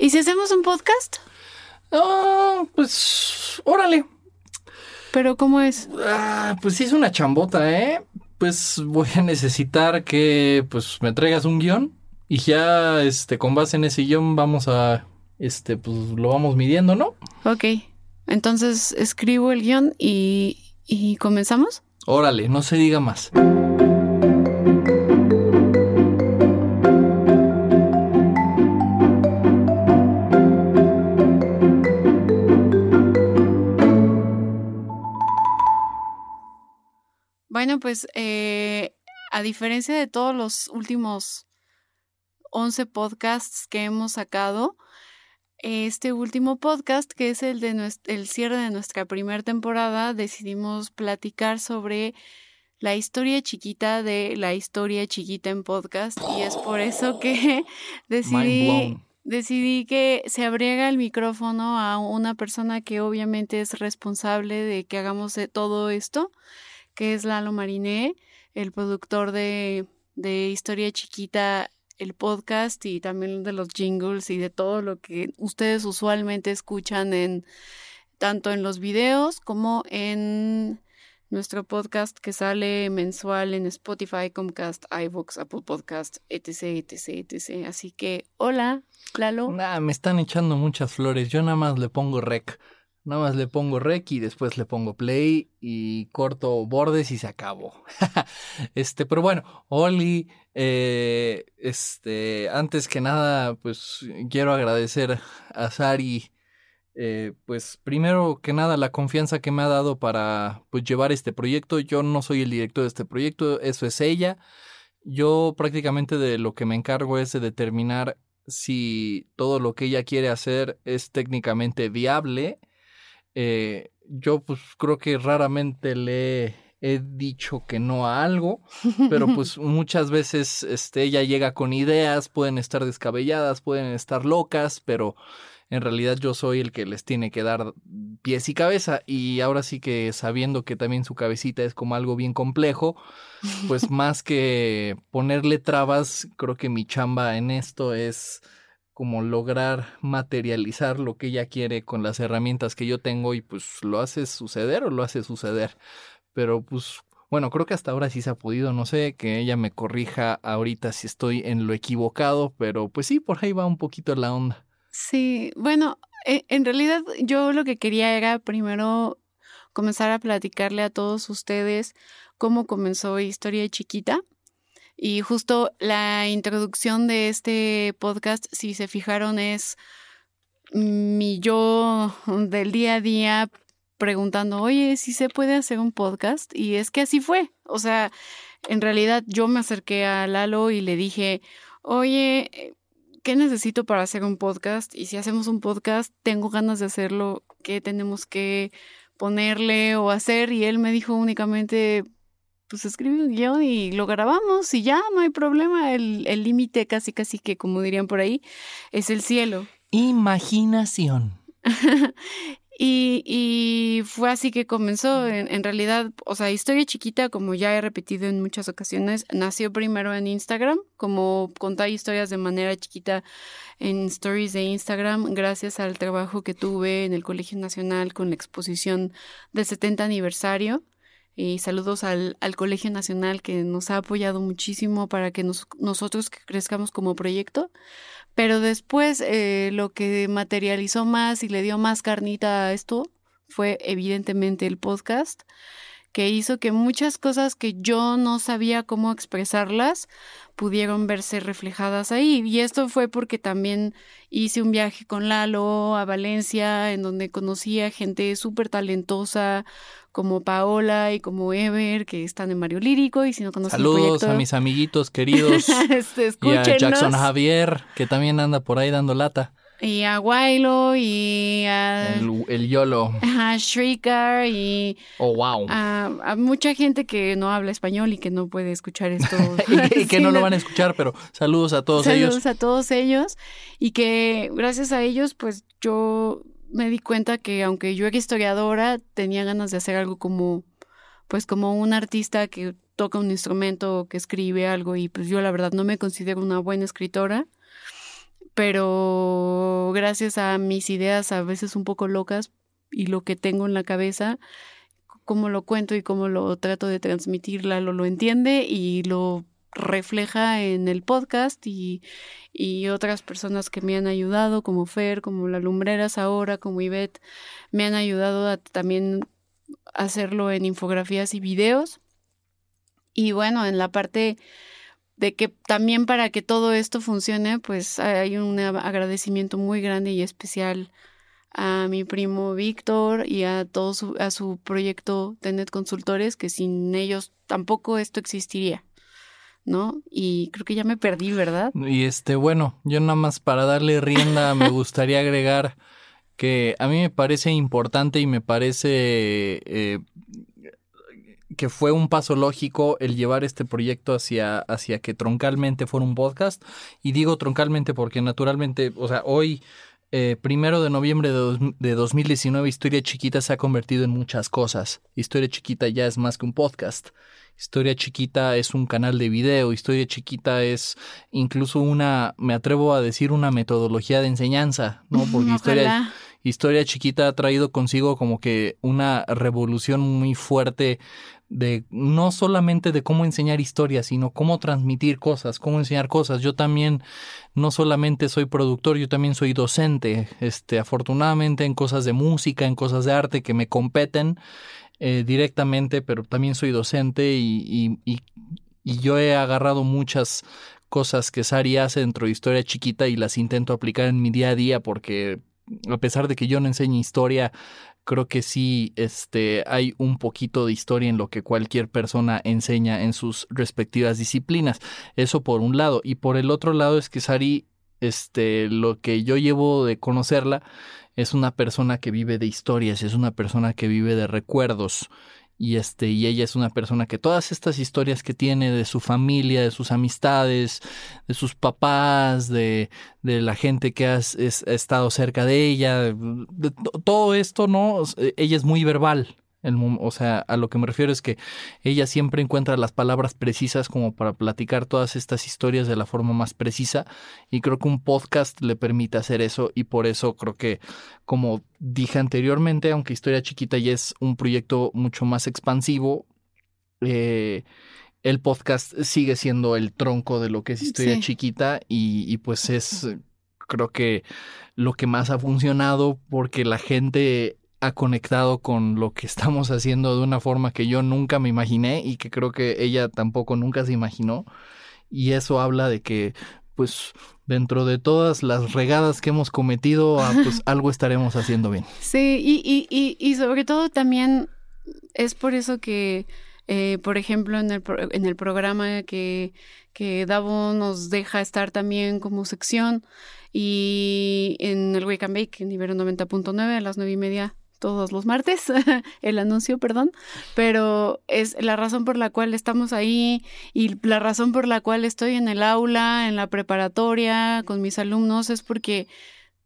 ¿Y si hacemos un podcast? Ah, pues, órale. ¿Pero cómo es? Ah, pues sí es una chambota, ¿eh? Pues voy a necesitar que, pues, me traigas un guion y ya, este, con base en ese guion vamos a, este, pues, lo vamos midiendo, ¿no? Ok. Entonces escribo el guion y, y comenzamos. Órale, no se diga más. Bueno, pues eh, a diferencia de todos los últimos 11 podcasts que hemos sacado, este último podcast, que es el de el cierre de nuestra primera temporada, decidimos platicar sobre la historia chiquita de la historia chiquita en podcast y es por eso que decidí decidí que se abriera el micrófono a una persona que obviamente es responsable de que hagamos todo esto, que es Lalo Mariné, el productor de, de Historia Chiquita el podcast y también de los jingles y de todo lo que ustedes usualmente escuchan en tanto en los videos como en nuestro podcast que sale mensual en Spotify, Comcast, iVoox, Apple Podcast, etc, etc, etc. Así que, hola, Lalo. Nah, me están echando muchas flores. Yo nada más le pongo rec. Nada más le pongo rec y después le pongo play y corto bordes y se acabó. este, pero bueno, Oli, eh, este, antes que nada, pues quiero agradecer a Sari, eh, pues primero que nada la confianza que me ha dado para pues llevar este proyecto. Yo no soy el director de este proyecto, eso es ella. Yo prácticamente de lo que me encargo es de determinar si todo lo que ella quiere hacer es técnicamente viable eh, yo pues creo que raramente le he dicho que no a algo, pero pues muchas veces este, ella llega con ideas, pueden estar descabelladas, pueden estar locas, pero en realidad yo soy el que les tiene que dar pies y cabeza y ahora sí que sabiendo que también su cabecita es como algo bien complejo, pues más que ponerle trabas, creo que mi chamba en esto es como lograr materializar lo que ella quiere con las herramientas que yo tengo y pues lo hace suceder o lo hace suceder. Pero pues bueno, creo que hasta ahora sí se ha podido, no sé, que ella me corrija ahorita si estoy en lo equivocado, pero pues sí, por ahí va un poquito la onda. Sí, bueno, e, en realidad yo lo que quería era primero comenzar a platicarle a todos ustedes cómo comenzó Historia Chiquita y justo la introducción de este podcast, si se fijaron, es mi yo del día a día preguntando, oye, si se puede hacer un podcast. Y es que así fue. O sea, en realidad yo me acerqué a Lalo y le dije, oye, ¿qué necesito para hacer un podcast? Y si hacemos un podcast, tengo ganas de hacerlo, ¿qué tenemos que ponerle o hacer? Y él me dijo únicamente, pues escribe un guion y lo grabamos y ya, no hay problema. El límite casi, casi que, como dirían por ahí, es el cielo. Imaginación. y, y, fue así que comenzó. En, en, realidad, o sea, historia chiquita, como ya he repetido en muchas ocasiones, nació primero en Instagram, como contar historias de manera chiquita en stories de Instagram, gracias al trabajo que tuve en el Colegio Nacional con la exposición del 70 aniversario. Y saludos al, al, Colegio Nacional que nos ha apoyado muchísimo para que nos, nosotros crezcamos como proyecto. Pero después eh, lo que materializó más y le dio más carnita a esto fue evidentemente el podcast que hizo que muchas cosas que yo no sabía cómo expresarlas pudieron verse reflejadas ahí. Y esto fue porque también hice un viaje con Lalo a Valencia, en donde conocí a gente súper talentosa como Paola y como Ever, que están en Mario Lírico. Y si no conocen Saludos a mis amiguitos queridos. este, y a Jackson Javier, que también anda por ahí dando lata. Y a Wailo y a... El, el YOLO. A Shrikar y... Oh, wow. A, mucha gente que no habla español y que no puede escuchar esto. y, que no lo van a escuchar, pero saludos a todos ellos. Saludos a todos ellos. Y que gracias a ellos, pues yo me di cuenta que aunque yo era historiadora, tenía ganas de hacer algo como... Pues como un artista que toca un instrumento, que escribe algo y pues yo la verdad no me considero una buena escritora pero gracias a mis ideas a veces un poco locas y lo que tengo en la cabeza, cómo lo cuento y cómo lo trato de transmitirla, lo, lo entiende y lo refleja en el podcast y, y, otras personas que me han ayudado, como Fer, como la Lumbreras ahora, como Ivette, me han ayudado a también hacerlo en infografías y videos. Y bueno, en la parte de que también para que todo esto funcione, pues hay un agradecimiento muy grande y especial a mi primo Víctor y a todo su, a su proyecto Tenet Consultores, que sin ellos tampoco esto existiría. ¿No? Y creo que ya me perdí, ¿verdad? Y este, bueno, yo nada más para darle rienda me gustaría agregar que a mí me parece importante y me parece eh, que fue un paso lógico el llevar este proyecto hacia, hacia que troncalmente fuera un podcast. Y digo troncalmente porque naturalmente, o sea, hoy, eh, primero de noviembre de, de 2019, Historia Chiquita se ha convertido en muchas cosas. Historia Chiquita ya es más que un podcast. Historia Chiquita es un canal de video, Historia Chiquita es incluso una, me atrevo a decir, una metodología de enseñanza, ¿no? Porque Historia, Historia Chiquita ha traído consigo como que una revolución muy fuerte de no solamente de cómo enseñar historias, sino cómo transmitir cosas, cómo enseñar cosas. Yo también no solamente soy productor, yo también soy docente, este, afortunadamente en cosas de música, en cosas de arte que me competen eh, directamente, pero también soy docente y, y, yo he agarrado muchas cosas que Sari hace dentro de historia chiquita y las intento aplicar en mi día a día porque a pesar de que yo no enseño historia, creo que sí este, hay un poquito de historia en lo que cualquier persona enseña en sus respectivas disciplinas. Eso por un lado. Y por el otro lado es que Sari, este, lo que yo llevo de conocerla, es una persona que vive de historias, es una persona que vive de recuerdos y este y ella es una persona que todas estas historias que tiene de su familia, de sus amistades, de sus papás, de, de la gente que ha, estado cerca de ella, de, todo esto, ¿no? Ella es muy verbal, o sea, a lo que me refiero es que ella siempre encuentra las palabras precisas como para platicar todas estas historias de la forma más precisa y creo que un podcast le permite hacer eso y por eso creo que, como dije anteriormente, aunque Historia Chiquita ya es un proyecto mucho más expansivo, eh, el podcast sigue siendo el tronco de lo que es Historia Chiquita y, y pues es creo que lo que más ha funcionado porque la gente ha conectado con lo que estamos haciendo de una forma que yo nunca me imaginé y que creo que ella tampoco nunca se imaginó. Y eso habla de que, pues, dentro de todas las regadas que hemos cometido, ah, pues algo estaremos haciendo bien. Sí, y, y, y, y sobre todo también es por eso que, eh, por ejemplo, en el, en el programa que, que Davo nos deja estar también como sección y en el Wake and Bake en Ibero 90.9 a las nueve y media todos los martes, el anuncio, perdón, pero es la razón por la cual estamos ahí y la razón por la cual estoy en el aula, en la preparatoria, con mis alumnos, es porque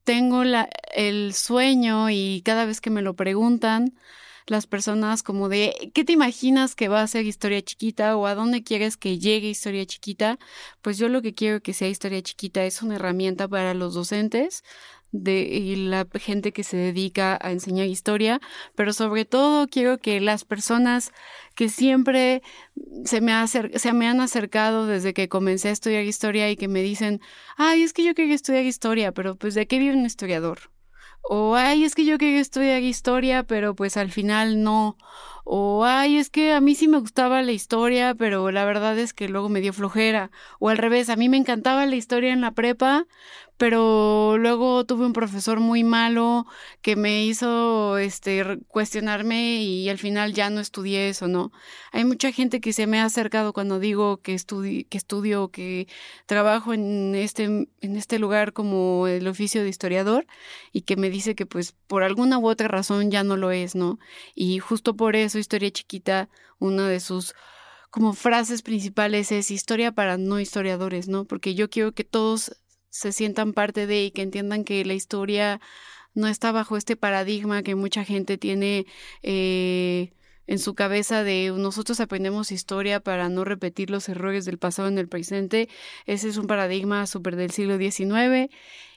tengo la, el sueño y cada vez que me lo preguntan, las personas como de, ¿qué te imaginas que va a ser historia chiquita o a dónde quieres que llegue historia chiquita? Pues yo lo que quiero que sea historia chiquita es una herramienta para los docentes de y la gente que se dedica a enseñar historia, pero sobre todo quiero que las personas que siempre se me, se me han acercado desde que comencé a estudiar historia y que me dicen, ay, es que yo quería estudiar historia, pero pues ¿de qué vive un historiador? O, ay, es que yo quería estudiar historia, pero pues al final no. O, ay, es que a mí sí me gustaba la historia, pero la verdad es que luego me dio flojera. O al revés, a mí me encantaba la historia en la prepa, pero luego tuve un profesor muy malo que me hizo este cuestionarme y al final ya no estudié eso, ¿no? Hay mucha gente que se me ha acercado cuando digo que estudio que estudio que trabajo en este en este lugar como el oficio de historiador y que me dice que pues por alguna u otra razón ya no lo es, ¿no? Y justo por eso Historia Chiquita, una de sus como frases principales es historia para no historiadores, ¿no? Porque yo quiero que todos se sientan parte de y que entiendan que la historia no está bajo este paradigma que mucha gente tiene eh, en su cabeza de nosotros aprendemos historia para no repetir los errores del pasado en el presente. Ese es un paradigma súper del siglo XIX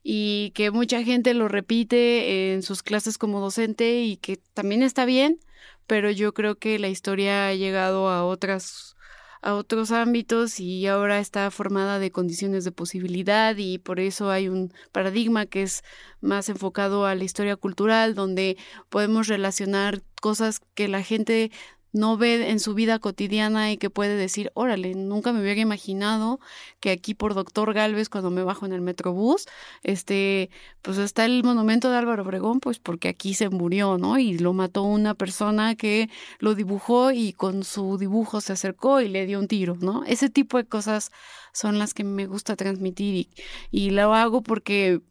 y que mucha gente lo repite en sus clases como docente y que también está bien, pero yo creo que la historia ha llegado a otras a otros ámbitos y ahora está formada de condiciones de posibilidad y por eso hay un paradigma que es más enfocado a la historia cultural donde podemos relacionar cosas que la gente no ve en su vida cotidiana y que puede decir, órale, nunca me hubiera imaginado que aquí por Doctor Galvez cuando me bajo en el Metrobús, este, pues está el monumento de Álvaro Obregón, pues porque aquí se murió, ¿no? Y lo mató una persona que lo dibujó y con su dibujo se acercó y le dio un tiro, ¿no? Ese tipo de cosas son las que me gusta transmitir y, lo hago porque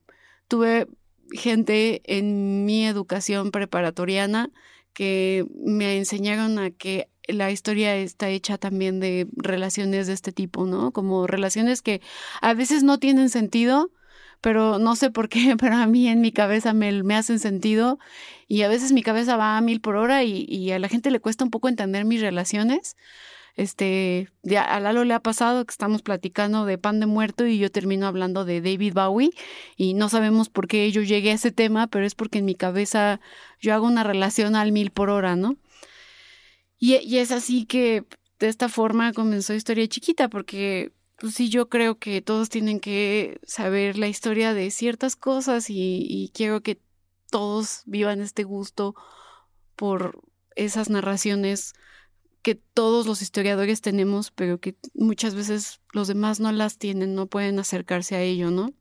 tuve gente en mi educación preparatoriana que me enseñaron a que la historia está hecha también de relaciones de este tipo, ¿no? Como relaciones que a veces no tienen sentido, pero no sé por qué, pero a mí en mi cabeza me, hacen sentido y a veces mi cabeza va a mil por hora y a la gente le cuesta un poco entender mis relaciones este, ya a Lalo le ha pasado que estamos platicando de pan de muerto y yo termino hablando de David Bowie y no sabemos por qué yo llegué a ese tema, pero es porque en mi cabeza yo hago una relación al mil por hora, ¿no? Y, es así que de esta forma comenzó Historia Chiquita, porque pues sí, yo creo que todos tienen que saber la historia de ciertas cosas y quiero que todos vivan este gusto por esas narraciones que todos los historiadores tenemos, pero que muchas veces los demás no las tienen, no pueden acercarse a ello, ¿no?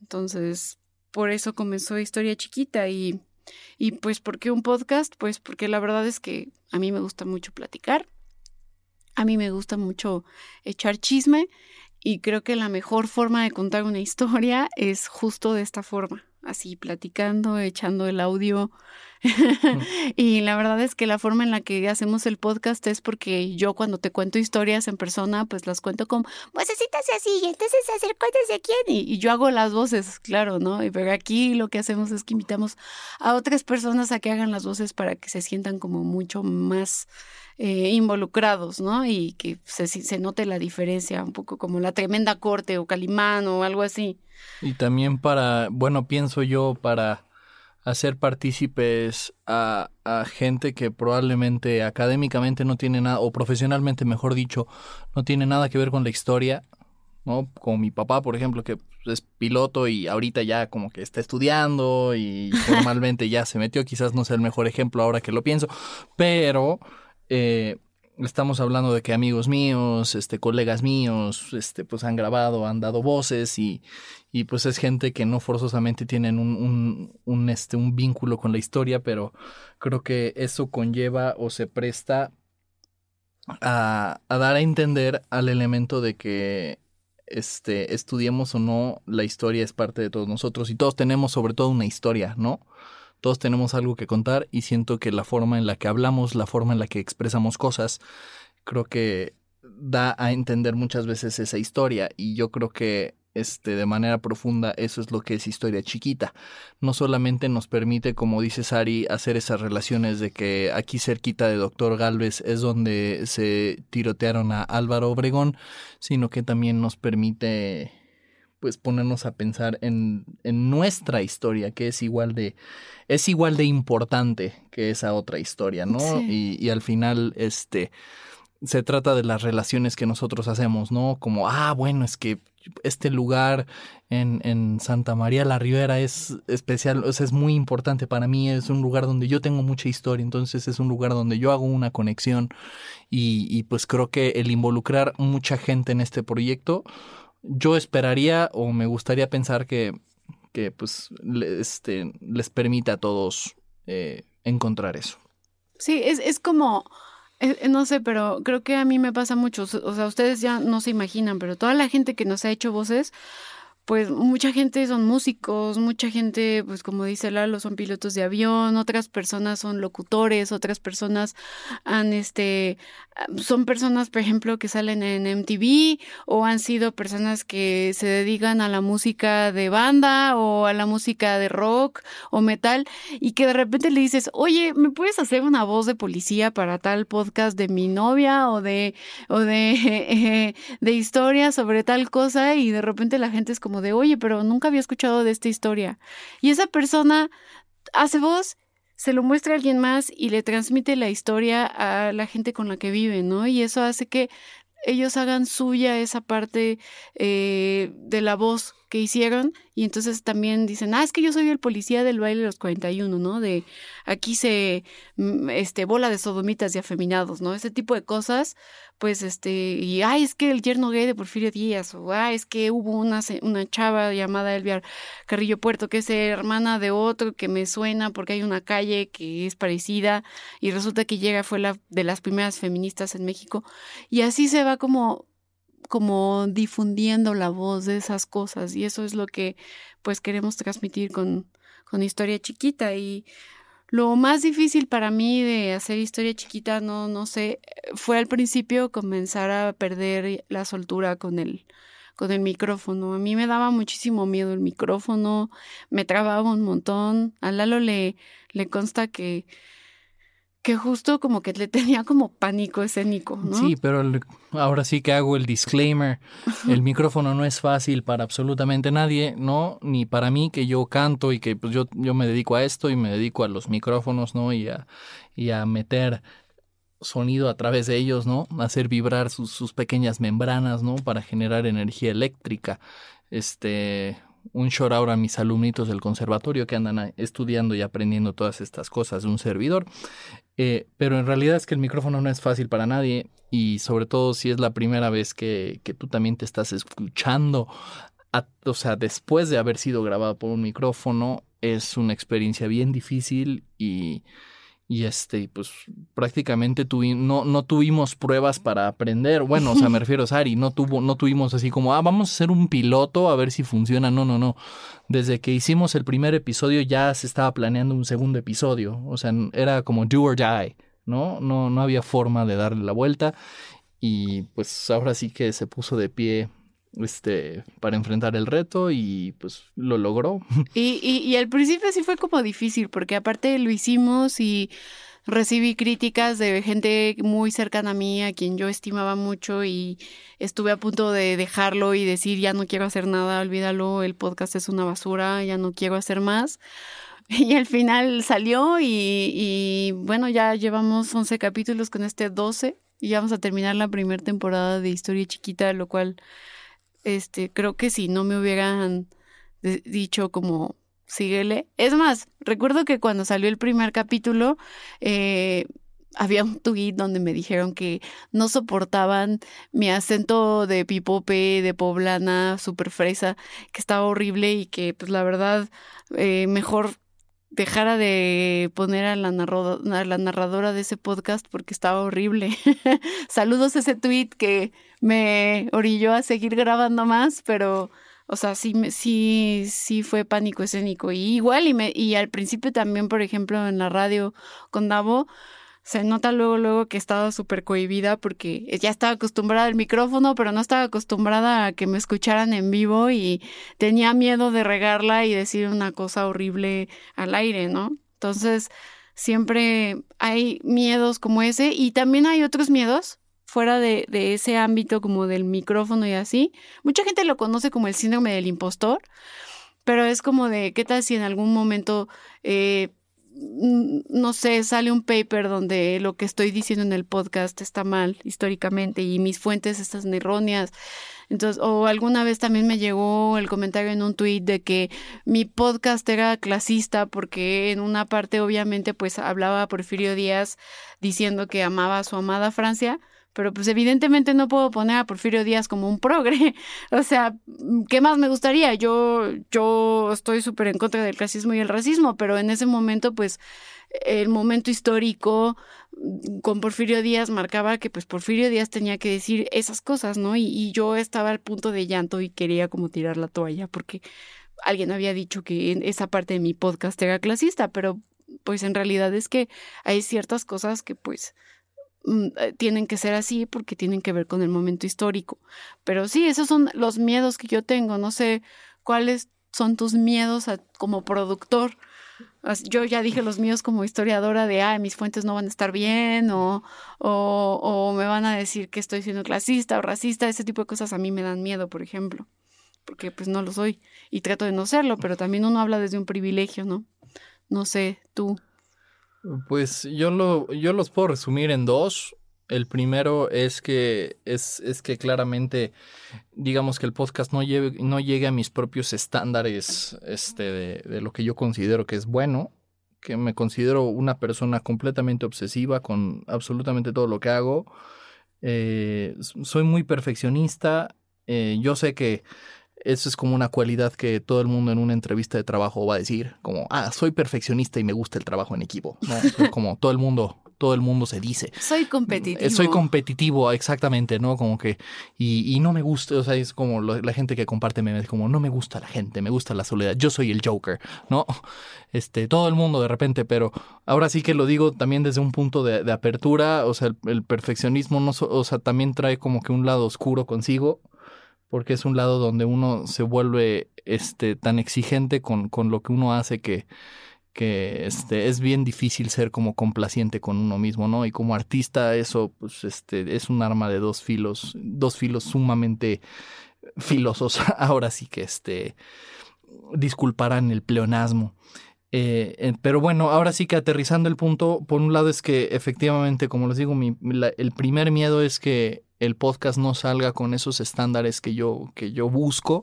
Entonces, por eso comenzó Historia Chiquita y, y pues, ¿por qué un podcast? Pues porque la verdad es que a mí me gusta mucho platicar, a mí me gusta mucho echar chisme y creo que la mejor forma de contar una historia es justo de esta forma, así platicando, echando el audio. Y la verdad es que la forma en la que hacemos el podcast es porque yo cuando te cuento historias en persona, pues las cuento como vocecitas así, y entonces se acercó de quién, y, y, yo hago las voces, claro, ¿no? Y pero aquí lo que hacemos es que invitamos a otras personas a que hagan las voces para que se sientan como mucho más eh, involucrados, ¿no? Y que se, se note la diferencia, un poco como la tremenda corte o Calimán o algo así. Y también para, bueno, pienso yo, para hacer partícipes a, a, gente que probablemente académicamente no tiene nada, o profesionalmente, mejor dicho, no tiene nada que ver con la historia, ¿no? Como mi papá, por ejemplo, que es piloto y ahorita ya como que está estudiando y formalmente ya se metió, quizás no sea el mejor ejemplo ahora que lo pienso, pero eh, estamos hablando de que amigos míos, este, colegas míos, este, pues han grabado, han dado voces y, y pues es gente que no forzosamente tienen un, un, un, este, un vínculo con la historia, pero creo que eso conlleva o se presta a, a dar a entender al elemento de que este, estudiemos o no, la historia es parte de todos nosotros y todos tenemos sobre todo una historia, ¿no? Todos tenemos algo que contar y siento que la forma en la que hablamos, la forma en la que expresamos cosas, creo que da a entender muchas veces esa historia y yo creo que este de manera profunda eso es lo que es historia chiquita. No solamente nos permite como dice Sari hacer esas relaciones de que aquí cerquita de Doctor Galvez es donde se tirotearon a Álvaro Obregón sino que también nos permite pues ponernos a pensar en, en, nuestra historia, que es igual de, es igual de importante que esa otra historia, ¿no? Sí. Y, y, al final, este, se trata de las relaciones que nosotros hacemos, ¿no? Como, ah, bueno, es que este lugar en, en Santa María la Ribera es especial, o sea, es muy importante para mí, es un lugar donde yo tengo mucha historia, entonces es un lugar donde yo hago una conexión y, y pues creo que el involucrar mucha gente en este proyecto, yo esperaría o me gustaría pensar que, que pues este, les permita a todos eh, encontrar eso. Sí, es, es como, eh, no sé, pero creo que a mí me pasa mucho, o sea, ustedes ya no se imaginan, pero toda la gente que nos ha hecho voces, pues mucha gente son músicos, mucha gente, pues como dice Lalo, son pilotos de avión, otras personas son locutores, otras personas han, este, son personas, por ejemplo, que salen en MTV o han sido personas que se dedican a la música de banda o a la música de rock o metal y que de repente le dices, oye, ¿me puedes hacer una voz de policía para tal podcast de mi novia o de, o de, de historia sobre tal cosa? Y de repente la gente es como de, oye, pero nunca había escuchado de esta historia. Y esa persona hace voz, se lo muestra a alguien más y le transmite la historia a la gente con la que vive, ¿no? Y eso hace que ellos hagan suya esa parte eh, de la voz que hicieron y entonces también dicen, ah, es que yo soy el policía del baile de los 41, ¿no? De aquí se, mm, este, bola de sodomitas y afeminados, ¿no? Ese tipo de cosas, pues, este, y, ay, es que el yerno gay de Porfirio Díaz, o, ah, es que hubo una, una chava llamada Elvia Carrillo Puerto, que es hermana de otro que me suena porque hay una calle que es parecida y resulta que llega, fue la de las primeras feministas en México, y así se va como como difundiendo la voz de esas cosas y eso es lo que pues queremos transmitir con, con historia chiquita y lo más difícil para mí de hacer historia chiquita, no, no sé, fue al principio comenzar a perder la soltura con el, con el micrófono. A mí me daba muchísimo miedo el micrófono, me trababa un montón. A Lalo le, le consta que que justo como que le tenía como pánico escénico, ¿no? Sí, pero ahora sí que hago el disclaimer. El micrófono no es fácil para absolutamente nadie, ¿no? Ni para mí que yo canto y que pues yo, yo me dedico a esto y me dedico a los micrófonos, ¿no? Y a, y a meter sonido a través de ellos, ¿no? Hacer vibrar sus, sus pequeñas membranas, ¿no? Para generar energía eléctrica. Este, un short ahora a mis alumnitos del conservatorio que andan estudiando y aprendiendo todas estas cosas de un servidor. Eh, pero en realidad es que el micrófono no es fácil para nadie y sobre todo si es la primera vez que, que tú también te estás escuchando, o sea, después de haber sido grabado por un micrófono, es una experiencia bien difícil y y este, pues prácticamente no, no tuvimos pruebas para aprender. Bueno, o sea, me refiero a Sari, no, tuvo, no tuvimos así como, ah, vamos a hacer un piloto a ver si funciona. No, no, no. Desde que hicimos el primer episodio ya se estaba planeando un segundo episodio. O sea, era como do or die, ¿no? No, no había forma de darle la vuelta. Y pues ahora sí que se puso de pie este, para enfrentar el reto y pues lo logró. Y, y, al principio sí fue como difícil, porque aparte lo hicimos y recibí críticas de gente muy cercana a mí, a quien yo estimaba mucho y estuve a punto de dejarlo y decir ya no quiero hacer nada, olvídalo, el podcast es una basura, ya no quiero hacer más. Y al final salió y, y bueno, ya llevamos 11 capítulos con este 12 y vamos a terminar la primera temporada de Historia Chiquita, lo cual este, creo que si no me hubieran dicho como síguele. Es más, recuerdo que cuando salió el primer capítulo, eh, había un tweet donde me dijeron que no soportaban mi acento de pipope, de poblana, super fresa, que estaba horrible y que pues la verdad eh, mejor dejara de poner a la, a la narradora de ese podcast porque estaba horrible. Saludos a ese tweet que me orilló a seguir grabando más, pero, o sea, sí, sí, sí fue pánico escénico. Y igual, y, me, y al principio también, por ejemplo, en la radio con Davo, se nota luego, luego que estaba súper cohibida porque ya estaba acostumbrada al micrófono, pero no estaba acostumbrada a que me escucharan en vivo y tenía miedo de regarla y decir una cosa horrible al aire, ¿no? Entonces, siempre hay miedos como ese y también hay otros miedos fuera de, ese ámbito como del micrófono y así. Mucha gente lo conoce como el síndrome del impostor, pero es como de, ¿qué tal si en algún momento... Eh, no sé, sale un paper donde lo que estoy diciendo en el podcast está mal históricamente y mis fuentes están erróneas. Entonces, o alguna vez también me llegó el comentario en un tweet de que mi podcast era clasista porque en una parte obviamente pues hablaba Porfirio Díaz diciendo que amaba a su amada Francia, pero pues evidentemente no puedo poner a Porfirio Díaz como un progre. O sea, ¿qué más me gustaría? Yo, yo estoy súper en contra del clasismo y el racismo, pero en ese momento, pues, el momento histórico con Porfirio Díaz marcaba que pues Porfirio Díaz tenía que decir esas cosas, ¿no? Y, y yo estaba al punto de llanto y quería como tirar la toalla porque alguien había dicho que esa parte de mi podcast era clasista, pero pues en realidad es que hay ciertas cosas que pues tienen que ser así porque tienen que ver con el momento histórico. Pero sí, esos son los miedos que yo tengo. No sé cuáles son tus miedos como productor. Yo ya dije los míos como historiadora de, ah, mis fuentes no van a estar bien o, o, o me van a decir que estoy siendo clasista o racista. Ese tipo de cosas a mí me dan miedo, por ejemplo, porque pues no lo soy y trato de no serlo, pero también uno habla desde un privilegio, ¿no? No sé, tú. Pues yo lo, yo los puedo resumir en dos. El primero es que es, es que claramente, digamos que el podcast no, lleve, no llegue a mis propios estándares este, de, lo que yo considero que es bueno, que me considero una persona completamente obsesiva con absolutamente todo lo que hago. Eh, soy muy perfeccionista. Eh, yo sé que eso es como una cualidad que todo el mundo en una entrevista de trabajo va a decir, como, ah, soy perfeccionista y me gusta el trabajo en equipo. ¿no? como todo el mundo, todo el mundo se dice. Soy competitivo. Soy competitivo, exactamente, ¿no? Como que, y, y no me gusta, o sea, es como lo, la gente que comparte memes, como, no me gusta la gente, me gusta la soledad, yo soy el Joker, ¿no? Este, todo el mundo de repente, pero ahora sí que lo digo también desde un punto de, de apertura, o sea, el, el perfeccionismo, no, o sea, también trae como que un lado oscuro consigo, porque es un lado donde uno se vuelve este, tan exigente con, con lo que uno hace que, que este, es bien difícil ser como complaciente con uno mismo, ¿no? Y como artista eso pues, este, es un arma de dos filos, dos filos sumamente filosos. Ahora sí que este, disculparán el pleonasmo. Eh, pero bueno, ahora sí que aterrizando el punto, por un lado es que efectivamente, como les digo, el primer miedo es que el podcast no salga con esos estándares que yo, que yo busco,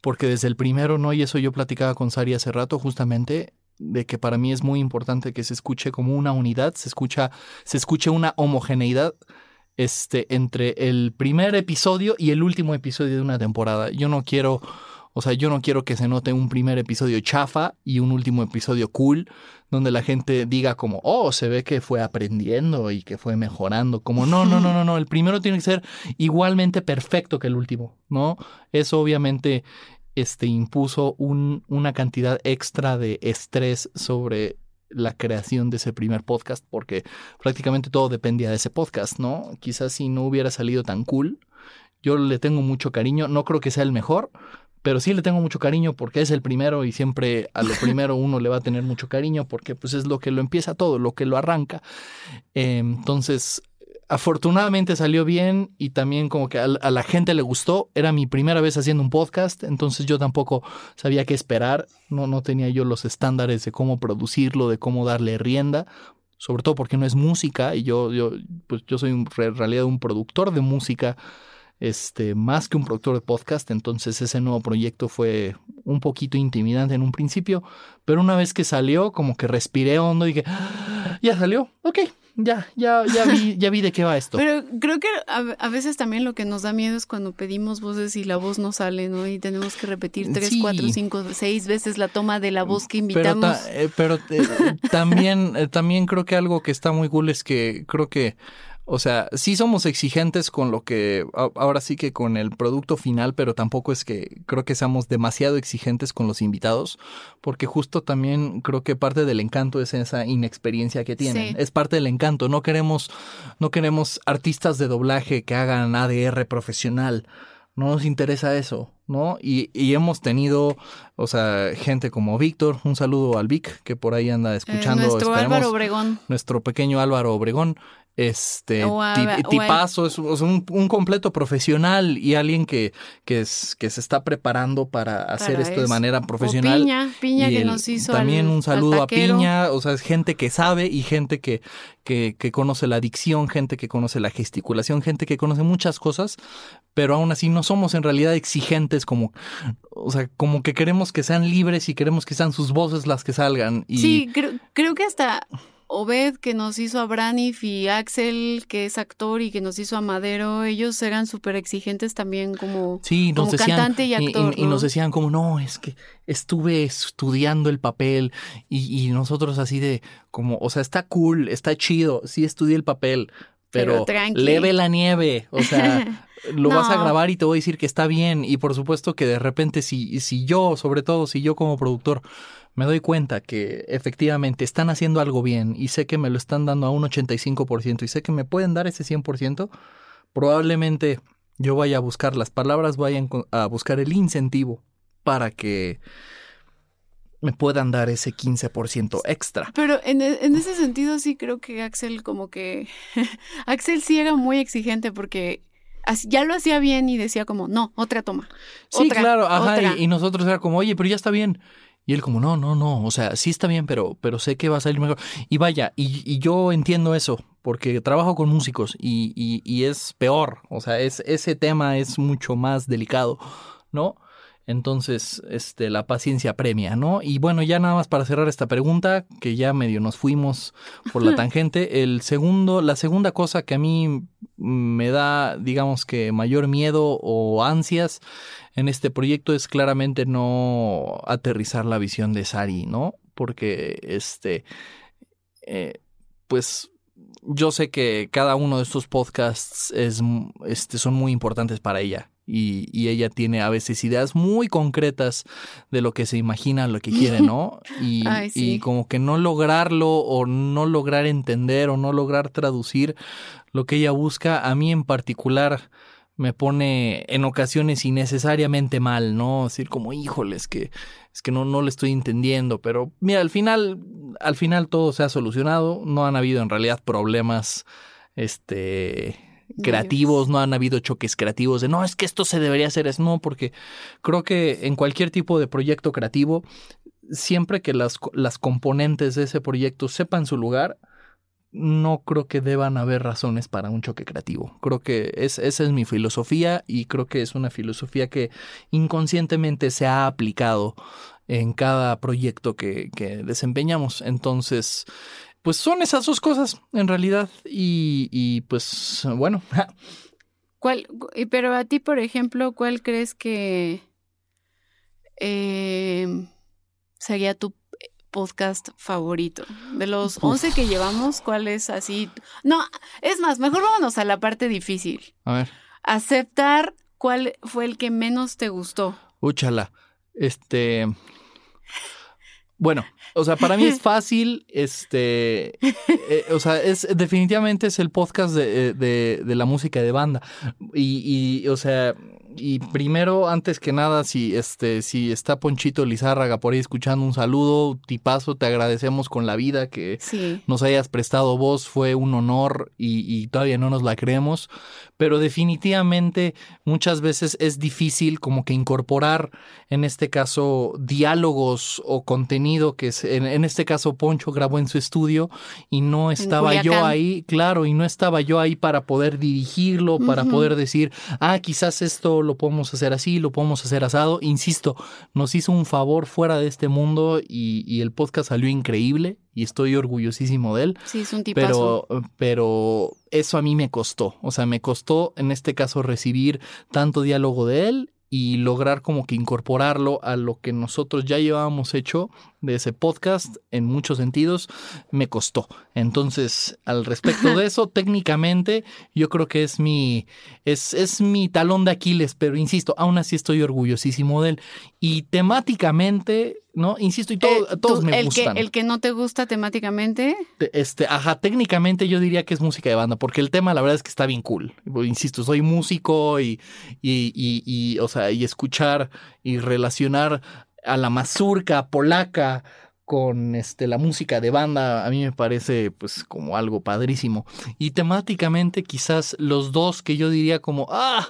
porque desde el primero, ¿no? Y eso yo platicaba con Sari hace rato, justamente, de que para mí es muy importante que se escuche como una unidad, se escucha, se escuche una homogeneidad este, entre el primer episodio y el último episodio de una temporada. Yo no quiero o sea, yo no quiero que se note un primer episodio chafa y un último episodio cool, donde la gente diga como, oh, se ve que fue aprendiendo y que fue mejorando. Como, no, no, no, no, no, el primero tiene que ser igualmente perfecto que el último, ¿no? Eso obviamente este, impuso un, una cantidad extra de estrés sobre la creación de ese primer podcast, porque prácticamente todo dependía de ese podcast, ¿no? Quizás si no hubiera salido tan cool, yo le tengo mucho cariño, no creo que sea el mejor, pero sí le tengo mucho cariño porque es el primero y siempre a lo primero uno le va a tener mucho cariño porque pues es lo que lo empieza todo, lo que lo arranca. Eh, entonces, afortunadamente salió bien y también como que a, a, la gente le gustó. Era mi primera vez haciendo un podcast, entonces yo tampoco sabía qué esperar. No, no tenía yo los estándares de cómo producirlo, de cómo darle rienda. Sobre todo porque no es música y yo, yo, pues yo soy un, en realidad un productor de música este, más que un productor de podcast, entonces ese nuevo proyecto fue un poquito intimidante en un principio, pero una vez que salió, como que respiré hondo y dije, ah, ya salió, ok, ya, ya, ya vi, ya vi de qué va esto. Pero creo que a, a, veces también lo que nos da miedo es cuando pedimos voces y la voz no sale, ¿no? Y tenemos que repetir tres, sí. cuatro, cinco, seis veces la toma de la voz que invitamos. Pero, ta, eh, pero eh, también, eh, también creo que algo que está muy cool es que creo que o sea, sí somos exigentes con lo que, ahora sí que con el producto final, pero tampoco es que creo que seamos demasiado exigentes con los invitados, porque justo también creo que parte del encanto es esa inexperiencia que tienen. Sí. Es parte del encanto. No queremos, no queremos artistas de doblaje que hagan ADR profesional. No nos interesa eso, ¿no? Y, y hemos tenido, o sea, gente como Víctor, un saludo al Vic, que por ahí anda escuchando. Eh, nuestro Álvaro Obregón. Nuestro pequeño Álvaro Obregón este a, tipazo, es, un, un, completo profesional y alguien que, que, es, que se está preparando para hacer para esto eso. de manera profesional. O Piña, Piña y que el, nos hizo. También al, un saludo a Piña, o sea, es gente que sabe y gente que, que, que conoce la dicción, gente que conoce la gesticulación, gente que conoce muchas cosas, pero aún así no somos en realidad exigentes como, o sea, como que queremos que sean libres y queremos que sean sus voces las que salgan. Y... Sí, creo, creo que hasta Obed, que nos hizo a Branif, y Axel, que es actor y que nos hizo a Madero, ellos eran súper exigentes también como, sí, nos como decían, cantante y actor. Y, ¿no? nos decían como, no, es que estuve estudiando el papel y, y, nosotros así de, como, o sea, está cool, está chido, sí estudié el papel, pero, Pero leve la nieve, o sea, lo vas a grabar y te voy a decir que está bien y por supuesto que de repente si, si yo, sobre todo si yo como productor, me doy cuenta que efectivamente están haciendo algo bien y sé que me lo están dando a un 85% y sé que me pueden dar ese 100%, probablemente yo vaya a buscar las palabras, vaya a buscar el incentivo para que me puedan dar ese 15% extra. Pero en, e- en ese sentido sí creo que Axel como que... Axel sí era muy exigente porque ya lo hacía bien y decía como, no, otra toma. Sí, otra, claro, ajá, otra". y, y nosotros era como, oye, pero ya está bien. Y él como, no, no, no, o sea, sí está bien, pero, pero sé que va a salir mejor. Y vaya, y, y yo entiendo eso, porque trabajo con músicos y, y, y es peor, o sea, es, ese tema es mucho más delicado, ¿no? Entonces, este, la paciencia premia, ¿no? Y bueno, ya nada más para cerrar esta pregunta, que ya medio nos fuimos por la tangente, el segundo, la segunda cosa que a mí me da, digamos que mayor miedo o ansias en este proyecto es claramente no aterrizar la visión de Sari, ¿no? Porque este, eh, pues yo sé que cada uno de estos podcasts es, este, son muy importantes para ella. Y, y, ella tiene a veces ideas muy concretas de lo que se imagina, lo que quiere, ¿no? Y, Ay, sí. y como que no lograrlo o no lograr entender o no lograr traducir lo que ella busca, a mí en particular me pone en ocasiones innecesariamente mal, ¿no? Decir como, híjole, es que, es que no, no le estoy entendiendo, pero mira, al final, al final todo se ha solucionado, no han habido en realidad problemas, este, creativos, no han habido choques creativos de, no, es que esto se debería hacer, es no, porque creo que en cualquier tipo de proyecto creativo, siempre que las, las componentes de ese proyecto sepan su lugar, no creo que deban haber razones para un choque creativo. Creo que es, esa es mi filosofía y creo que es una filosofía que inconscientemente se ha aplicado en cada proyecto que, que desempeñamos. Entonces, pues son esas dos cosas en realidad y, y pues bueno. ¿Cuál, pero a ti, por ejemplo, ¿cuál crees que eh, sería tu podcast favorito? De los Uf. 11 que llevamos, ¿cuál es así? No, es más, mejor vámonos a la parte difícil. A ver. Aceptar cuál fue el que menos te gustó. Úchala. Este. Bueno, o sea, para mí es fácil, este, eh, o sea, es definitivamente es el podcast de, de, de la música de banda y, y, o sea, y primero, antes que nada, si este, si está Ponchito Lizárraga por ahí escuchando un saludo, tipazo, te agradecemos con la vida que sí. nos hayas prestado voz, fue un honor y, y, todavía no nos la creemos, pero definitivamente muchas veces es difícil como que incorporar, en este caso, diálogos o contenido que es, en, en este caso Poncho grabó en su estudio y no estaba yo ahí, claro, y no estaba yo ahí para poder dirigirlo, para uh -huh. poder decir, ah, quizás esto lo podemos hacer así, lo podemos hacer asado. Insisto, nos hizo un favor fuera de este mundo y, y el podcast salió increíble y estoy orgullosísimo de él. Sí, es un tipazo. Pero, pero eso a mí me costó. O sea, me costó en este caso recibir tanto diálogo de él y lograr como que incorporarlo a lo que nosotros ya llevábamos hecho de ese podcast en muchos sentidos, me costó. Entonces, al respecto de eso, técnicamente yo creo que es mi, es, es mi talón de Aquiles, pero insisto, aún así estoy orgullosísimo de él. Y temáticamente, ¿no? Insisto, y todo, eh, todos tú, me el gustan. Que, el que no te gusta temáticamente. Este, ajá, técnicamente yo diría que es música de banda, porque el tema la verdad es que está bien cool. Insisto, soy músico y, y, y, y o sea, y escuchar y relacionar a la mazurca polaca con este la música de banda a mí me parece pues como algo padrísimo y temáticamente quizás los dos que yo diría como ah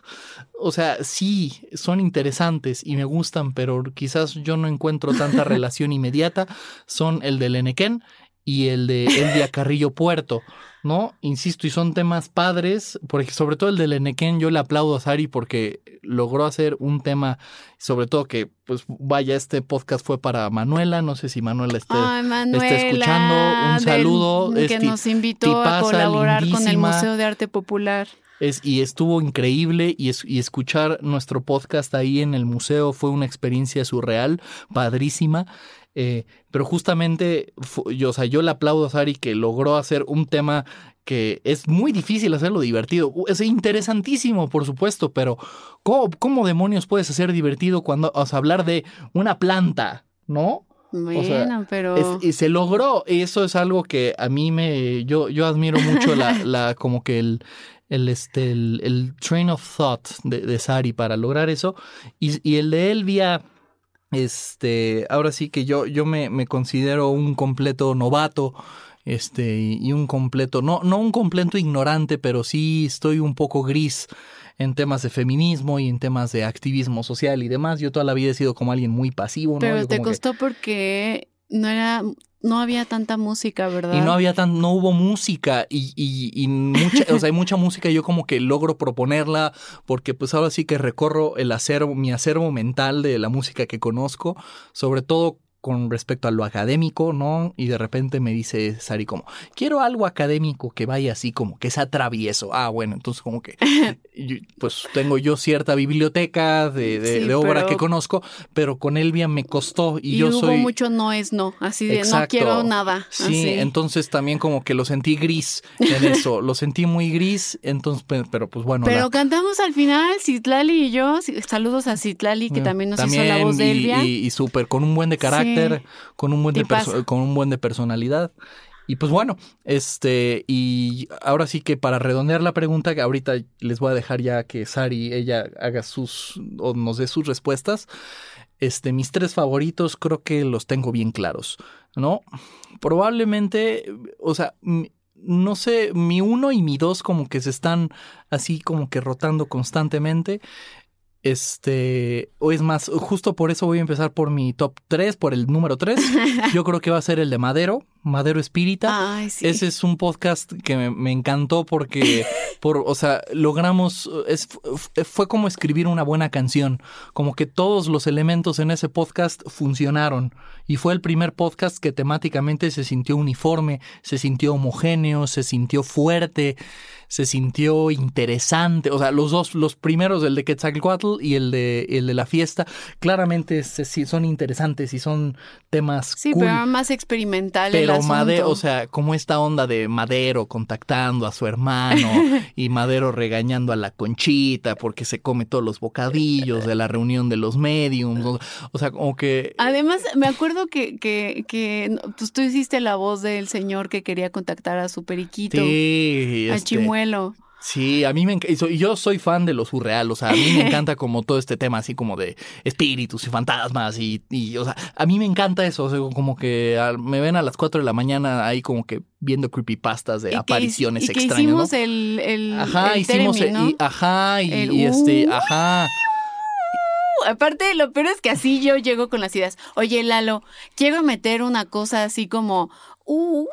o sea sí son interesantes y me gustan pero quizás yo no encuentro tanta relación inmediata son el del Enequén y el de Elvia Carrillo Puerto. ¿No? Insisto, y son temas padres, porque sobre todo el del Enequén, yo le aplaudo a Sari porque logró hacer un tema, sobre todo que, pues vaya, este podcast fue para Manuela, no sé si Manuela esté, escuchando, un saludo. que nos invitó a colaborar con el Museo de Arte Popular. Es, y estuvo increíble y, y, escuchar nuestro podcast ahí en el museo fue una experiencia surreal, padrísima. Eh, pero justamente, yo, o sea, yo le aplaudo a Sari que logró hacer un tema que es muy difícil hacerlo divertido. Es interesantísimo, por supuesto, pero ¿cómo, demonios puedes hacer divertido cuando, o sea, hablar de una planta, ¿no? Bueno, pero... y se logró. Y eso es algo que a mí me... Yo, yo admiro mucho la, la como que el, el, este, el, train of thought de, de, Sari para lograr eso. Y, y el de Elvia este, ahora sí que yo, yo me, me considero un completo novato este, y un completo, no, no un completo ignorante, pero sí estoy un poco gris en temas de feminismo y en temas de activismo social y demás. Yo toda la vida he sido como alguien muy pasivo, ¿no? Pero te costó porque no era no había tanta música, ¿verdad? Y no había tan, no hubo música y, y, y mucha, o sea, hay mucha música y yo como que logro proponerla porque pues ahora sí que recorro el acervo, mi acervo mental de la música que conozco, sobre todo con respecto a lo académico, ¿no? Y de repente me dice Sari como, quiero algo académico que vaya así como que sea travieso. Ah, bueno, entonces como que, pues tengo yo cierta biblioteca de, de, obra que conozco, pero con Elvia me costó y, yo hubo soy... mucho no es no, así de no quiero nada. Sí, entonces también como que lo sentí gris en eso, lo sentí muy gris, entonces, pero pues bueno. Pero cantamos al final, Citlali y yo, saludos a Citlali que mm, también nos hizo la voz de Elvia. Y, y súper, con un buen de carácter con un buen de con un buen de personalidad. Y pues bueno, este, y ahora sí que para redondear la pregunta, que ahorita les voy a dejar ya que Sari, ella haga sus, o nos dé sus respuestas. Este, mis tres favoritos creo que los tengo bien claros, ¿no? Probablemente, o sea, no sé, mi uno y mi dos como que se están así como que rotando constantemente. Este, o es más, justo por eso voy a empezar por mi top 3, por el número 3. Yo creo que va a ser el de Madero, Madero Espírita. Ese es un podcast que me, encantó porque, por, o sea, logramos, es, fue como escribir una buena canción, como que todos los elementos en ese podcast funcionaron y fue el primer podcast que temáticamente se sintió uniforme, se sintió homogéneo, se sintió fuerte, se sintió interesante. O sea, los dos, los primeros, el de Quetzalcoatl y el de, el de la fiesta, claramente son interesantes y son temas. Sí, pero más experimental. Pero Madero, o sea, como esta onda de Madero contactando a su hermano y Madero regañando a la conchita porque se come todos los bocadillos de la reunión de los mediums. O sea, como que. Además, me acuerdo que, que, que pues tú hiciste la voz del señor que quería contactar a su periquito. Sí, a este, Chimuelo Sí, a mí me encanta. Y yo soy fan de lo surreal. O sea, a mí me encanta como todo este tema así como de espíritus y fantasmas. Y, o sea, a mí me encanta eso. O sea, como que me ven a las 4 de la mañana ahí como que viendo creepypastas de apariciones extrañas. hicimos el, el, Ajá, hicimos el, y, ajá, y, este, ajá. Aparte, lo peor es que así yo llego con las ideas. Oye, Lalo, quiero meter una cosa así como. Uh,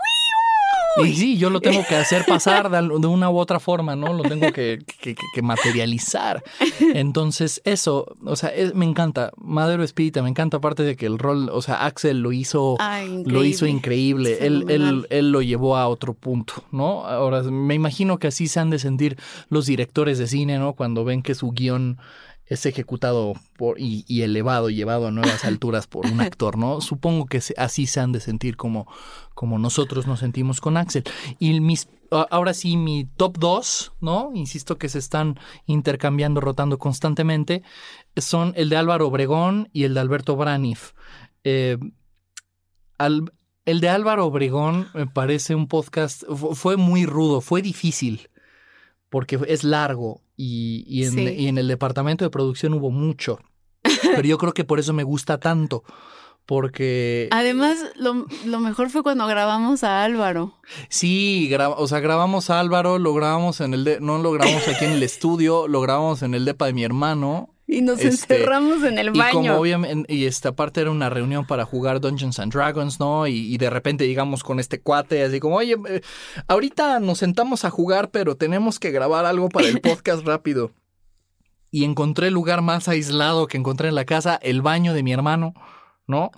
y sí, yo lo tengo que hacer pasar de, una u otra forma, ¿no? Lo tengo que, materializar. Entonces, eso, o sea, me encanta. Madero Espírita, me encanta, aparte de que el rol, o sea, Axel lo hizo, lo hizo increíble. Él, él, él, lo llevó a otro punto, ¿no? Ahora, me imagino que así se han de sentir los directores de cine, ¿no? Cuando ven que su guion es ejecutado por, y, elevado y llevado a nuevas alturas por un actor, ¿no? Supongo que así se han de sentir como, como nosotros nos sentimos con Axel. Y mis, ahora sí, mi top 2, ¿no? Insisto que se están intercambiando, rotando constantemente, son el de Álvaro Obregón y el de Alberto Braniff. Eh, el de Álvaro Obregón me parece un podcast, fue muy rudo, fue difícil porque es largo y, y, en, el departamento de producción hubo mucho. Pero yo creo que por eso me gusta tanto. Porque. Además, lo, lo mejor fue cuando grabamos a Álvaro. Sí, o sea, grabamos a Álvaro, lo grabamos en el. De no lo grabamos aquí en el estudio, lo grabamos en el depa de mi hermano. Y nos este, encerramos en el baño. Y como obviamente, y esta parte era una reunión para jugar Dungeons and Dragons, ¿no? Y, de repente llegamos con este cuate, así como, oye, eh, ahorita nos sentamos a jugar, pero tenemos que grabar algo para el podcast rápido. Y encontré el lugar más aislado que encontré en la casa, el baño de mi hermano, ¿no?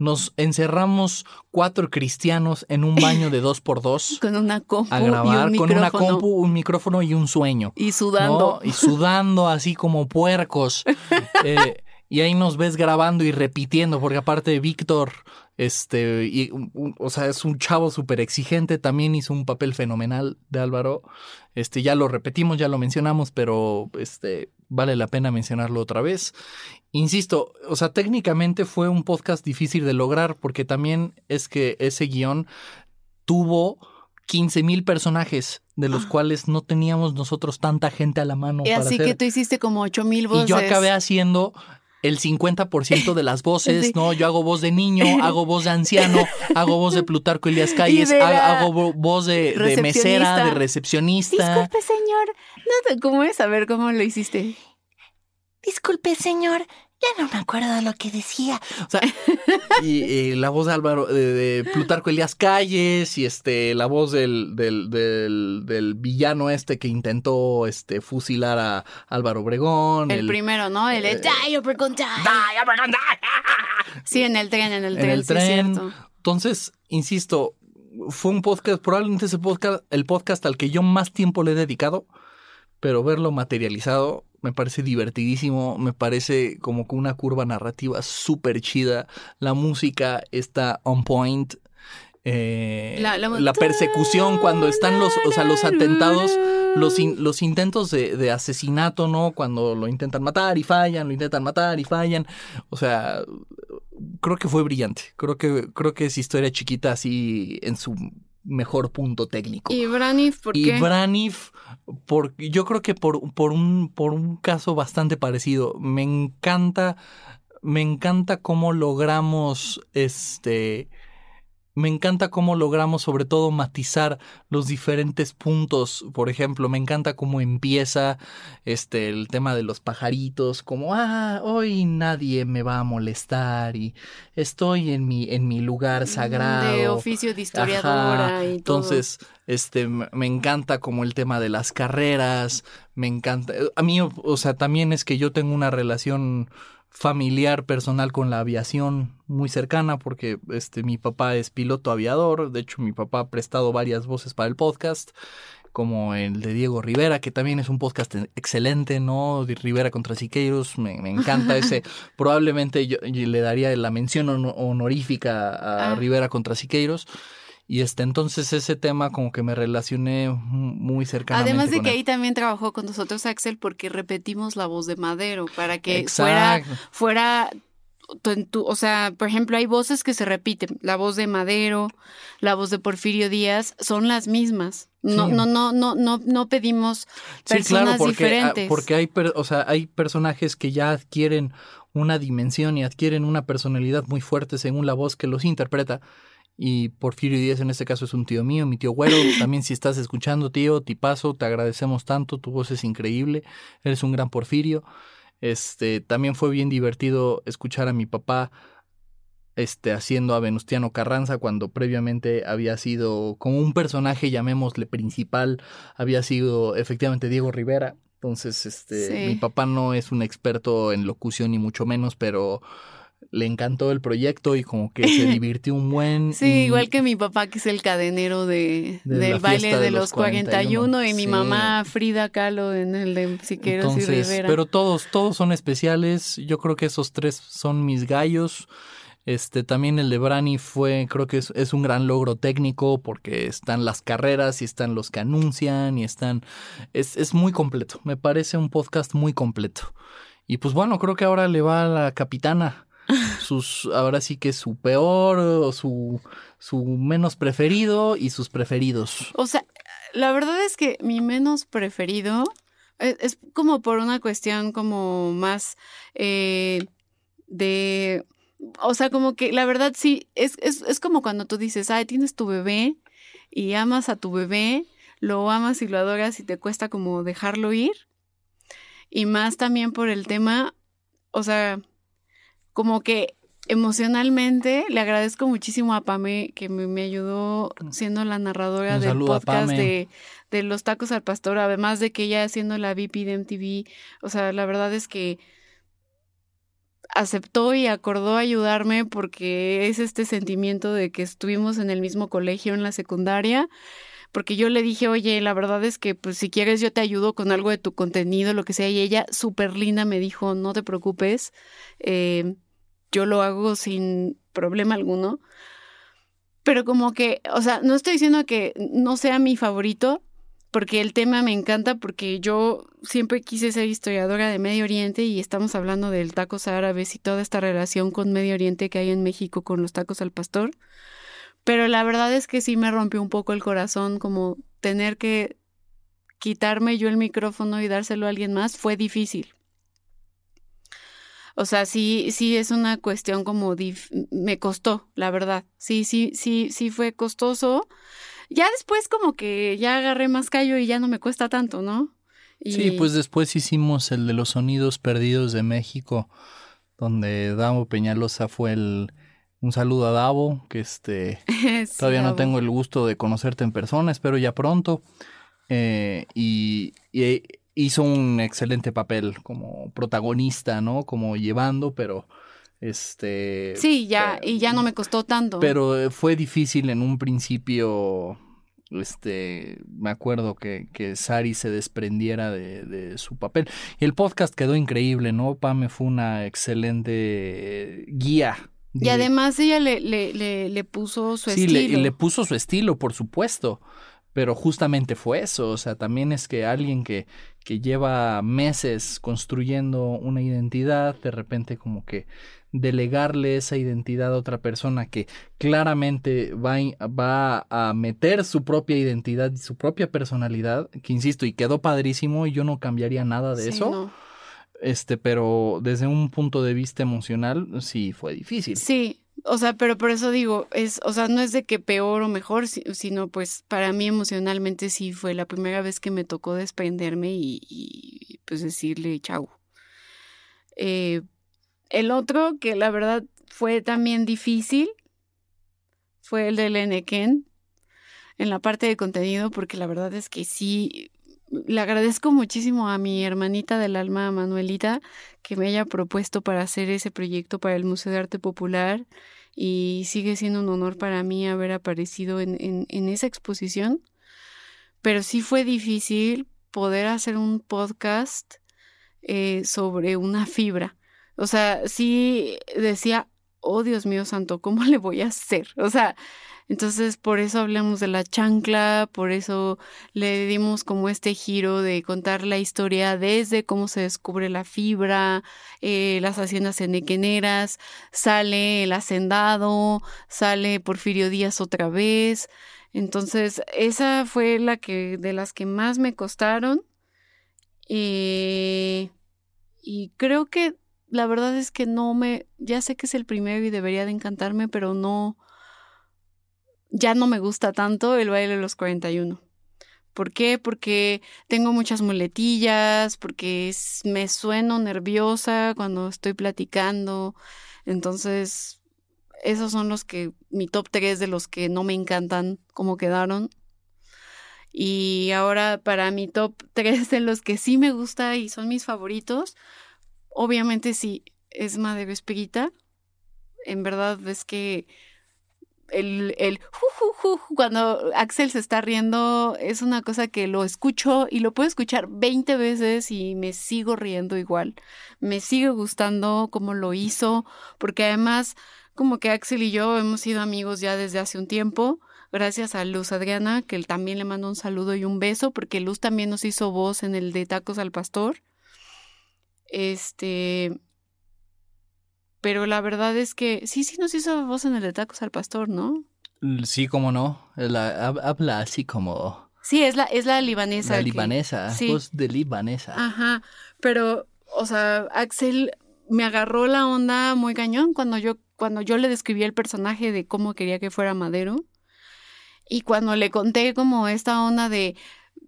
Nos encerramos cuatro cristianos en un baño de dos por dos. con una compu. A grabar, con una compu, un micrófono y un sueño. Y sudando. Y sudando así como puercos. Eh, y ahí nos ves grabando y repitiendo, porque aparte de Víctor, este, y, o sea, es un chavo súper exigente, también hizo un papel fenomenal de Álvaro. Este, ya lo repetimos, ya lo mencionamos, pero este, vale la pena mencionarlo otra vez. Insisto, o sea, técnicamente fue un podcast difícil de lograr porque también es que ese guion tuvo 15 mil personajes, de los ah. cuales no teníamos nosotros tanta gente a la mano. Y así que tú hiciste como 8 mil voces. Y yo acabé haciendo el 50% de las voces, ¿no? Yo hago voz de niño, hago voz de anciano, hago voz de Plutarco Elías Calles, hago voz de, de, mesera, de recepcionista. Disculpe, señor. No, ¿Cómo es? A ver, ¿cómo lo hiciste? Disculpe, señor. Ya no me acuerdo de lo que decía. O sea, y, la voz de Álvaro, de, Plutarco Elías Calles, y este, la voz del, del, del, villano este que intentó este, fusilar a Álvaro Obregón. El, primero, ¿no? El de eh, Die Obregón Die. Sí, en el tren, en el tren. En el tren. cierto. Entonces, insisto, fue un podcast, probablemente ese podcast, el podcast al que yo más tiempo le he dedicado, pero verlo materializado me parece divertidísimo, me parece como con una curva narrativa súper chida, la música está on point, eh, la, persecución cuando están los, o sea, los atentados, los, los intentos de, de, asesinato, ¿no? Cuando lo intentan matar y fallan, lo intentan matar y fallan, o sea, creo que fue brillante, creo que, creo que es historia chiquita así en su mejor punto técnico. ¿Y Branif por qué? Y Branif, por, yo creo que por, por, un, por un caso bastante parecido. Me encanta, me encanta cómo logramos este me encanta cómo logramos sobre todo matizar los diferentes puntos. Por ejemplo, me encanta cómo empieza este el tema de los pajaritos, como ah, hoy nadie me va a molestar y estoy en mi en mi lugar sagrado. De oficio de historiadora y todo. Entonces, este me encanta como el tema de las carreras, me encanta. A mí, o sea, también es que yo tengo una relación familiar personal con la aviación muy cercana porque este mi papá es piloto aviador, de hecho mi papá ha prestado varias voces para el podcast como el de Diego Rivera, que también es un podcast excelente, ¿no? De Rivera contra Siqueiros, me, encanta ese. Probablemente yo, le daría la mención honorífica a ah. Rivera contra Siqueiros. Y este, entonces ese tema como que me relacioné muy cercanamente. Además de que ahí también trabajó con nosotros Axel porque repetimos la voz de Madero para que fuera, fuera o sea, por ejemplo, hay voces que se repiten. La voz de Madero, la voz de Porfirio Díaz, son las mismas. No, no, no, no, no, no pedimos personas sí, claro, porque, diferentes. Porque hay, o sea, hay personajes que ya adquieren una dimensión y adquieren una personalidad muy fuerte según la voz que los interpreta. Y Porfirio Díaz en este caso es un tío mío, mi tío Güero. También si estás escuchando, tío, tipazo, te agradecemos tanto, tu voz es increíble, eres un gran Porfirio. Este, también fue bien divertido escuchar a mi papá este, haciendo a Venustiano Carranza cuando previamente había sido como un personaje, llamémosle principal, había sido efectivamente Diego Rivera. Entonces, este, mi papá no es un experto en locución ni mucho menos, pero le encantó el proyecto y como que se divirtió un buen. Sí, igual que mi papá que es el cadenero de, del baile de, los 41, y mi mamá Frida Kahlo en el de Siqueros y Rivera. Pero todos, todos son especiales. Yo creo que esos tres son mis gallos. Este, también el de Brani fue, creo que es, es, un gran logro técnico porque están las carreras y están los que anuncian y están, es, es muy completo, me parece un podcast muy completo. Y pues bueno, creo que ahora le va a la capitana sus, ahora sí que su peor o su, su menos preferido y sus preferidos. O sea, la verdad es que mi menos preferido es, como por una cuestión como más eh, de, o sea, como que la verdad sí, es, es, es como cuando tú dices, ay, tienes tu bebé y amas a tu bebé, lo amas y lo adoras y te cuesta como dejarlo ir. Y más también por el tema o sea, como que emocionalmente le agradezco muchísimo a Pame que me, me ayudó siendo la narradora Un del podcast de, de Los Tacos al Pastor, además de que ella siendo la VP de MTV, o sea, la verdad es que aceptó y acordó ayudarme porque es este sentimiento de que estuvimos en el mismo colegio en la secundaria porque yo le dije, oye, la verdad es que pues si quieres yo te ayudo con algo de tu contenido, lo que sea, y ella súper linda me dijo, no te preocupes, eh, yo lo hago sin problema alguno. Pero como que, o sea, no estoy diciendo que no sea mi favorito, porque el tema me encanta, porque yo siempre quise ser historiadora de Medio Oriente y estamos hablando del tacos árabes y toda esta relación con Medio Oriente que hay en México con los tacos al pastor. Pero la verdad es que sí me rompió un poco el corazón, como tener que quitarme yo el micrófono y dárselo a alguien más fue difícil. O sea, sí, sí es una cuestión como dif- me costó, la verdad. Sí, sí, sí, sí fue costoso. Ya después como que ya agarré más callo y ya no me cuesta tanto, ¿no? Y- Sí, pues después hicimos el de los sonidos perdidos de México, donde Davo Peñalosa fue el... Un saludo a Davo, que este... Sí, Todavía no tengo el gusto de conocerte en persona, espero ya pronto. Eh, y, y hizo un excelente papel como protagonista, ¿no? Como llevando, pero este... Sí, ya, pero- y ya no me costó tanto. Pero eh, fue difícil en un principio, este, me acuerdo que, que Sari se desprendiera de, de su papel. Y el podcast quedó increíble, ¿no? Pame fue una excelente eh, Y de- además ella le, le, le, le puso su sí, le, estilo. le puso su estilo, por supuesto. Pero justamente fue eso, o sea, también es que alguien que, que lleva meses construyendo una identidad, de repente como que delegarle esa identidad a otra persona que claramente va, a- va a meter su propia identidad y su propia personalidad, que insisto, y quedó padrísimo y yo no cambiaría nada de Sí, eso, no. Este, pero desde un punto de vista emocional sí fue difícil. Sí, o sea, pero por eso digo, es, o sea, no es de que peor o mejor, si- sino pues para mí emocionalmente sí fue la primera vez que me tocó desprenderme y, y, pues decirle chau. Eh, el otro que la verdad fue también difícil fue el del Enequén en la parte de contenido, porque la verdad es que sí, le agradezco muchísimo a mi hermanita del alma, Manuelita, que me haya propuesto para hacer ese proyecto para el Museo de Arte Popular y sigue siendo un honor para mí haber aparecido en, en, en esa exposición. Pero sí fue difícil poder hacer un podcast eh, sobre una fibra. O sea, sí decía, oh Dios mío santo, ¿cómo le voy a hacer? O sea, entonces por eso hablamos de la chancla, por eso le dimos como este giro de contar la historia desde cómo se descubre la fibra, eh, las haciendas enequeneras, sale el hacendado, sale Porfirio Díaz otra vez. Entonces, esa fue la que de las que más me costaron. Eh, y creo que la verdad es que no me, ya sé que es el primero y debería de encantarme, pero no, ya no me gusta tanto el baile de los 41. ¿Por qué? Porque tengo muchas muletillas, porque me sueno nerviosa cuando estoy platicando. Entonces, esos son los que, mi top 3 de los que no me encantan cómo quedaron. Y ahora para mi top 3 de los que sí me gusta y son mis favoritos, obviamente sí, es Madero Espirita. En verdad es que el, el cuando Axel se está riendo es una cosa que lo escucho y lo puedo escuchar 20 veces y me sigo riendo igual. Me sigue gustando cómo lo hizo, porque además como que Axel y yo hemos sido amigos ya desde hace un tiempo, gracias a Luz Adriana, que también le mando un saludo y un beso, porque Luz también nos hizo voz en el de Tacos al Pastor. Este, pero la verdad es que sí, sí nos hizo voz en el de Tacos al Pastor, ¿no? Sí, como no, la, hab- habla así como Sí, es la, es la libanesa. la que- libanesa, sí. voz de libanesa. Ajá, pero, o sea, Axel me agarró la onda muy cañón cuando yo, cuando yo le describí el personaje de cómo quería que fuera Madero. Y cuando le conté como esta onda de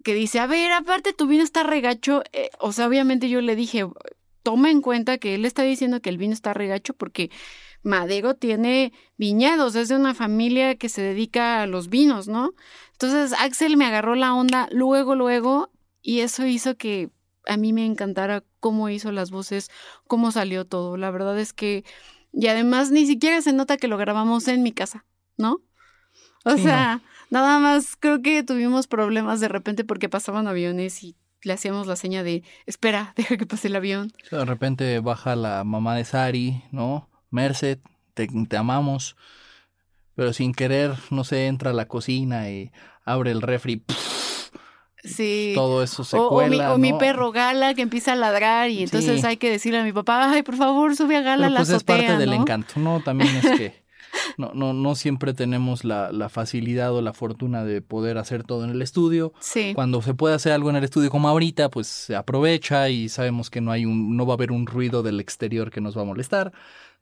que dice, a ver, aparte tu vino está regacho, eh, o sea, obviamente yo le dije, toma en cuenta que él está diciendo que el vino está regacho porque Madero tiene viñedos, es de una familia que se dedica a los vinos, ¿no? Entonces Axel me agarró la onda luego, luego, y eso hizo que a mí me encantara cómo hizo las voces, cómo salió todo. La verdad es que, y además ni siquiera se nota que lo grabamos en mi casa, ¿no? O sea, nada más creo que tuvimos problemas de repente porque pasaban aviones y le hacíamos la seña de espera, deja que pase el avión. De repente baja la mamá de Sari, ¿no? Merced, te, te amamos. Pero sin querer, no sé, entra a la cocina y abre el refri. Sí. Todo eso se o, cuela, o, mi, o mi ¿no? perro Gala que empieza a ladrar y entonces Sí. hay que decirle a mi papá, ay, por favor, sube a Gala a la pues es parte del encanto, ¿no? También es que no, no, no siempre tenemos la, la facilidad o la fortuna de poder hacer todo en el estudio. Sí. Cuando se puede hacer algo en el estudio como ahorita, pues se aprovecha y sabemos que no hay un, no va a haber un ruido del exterior que nos va a molestar.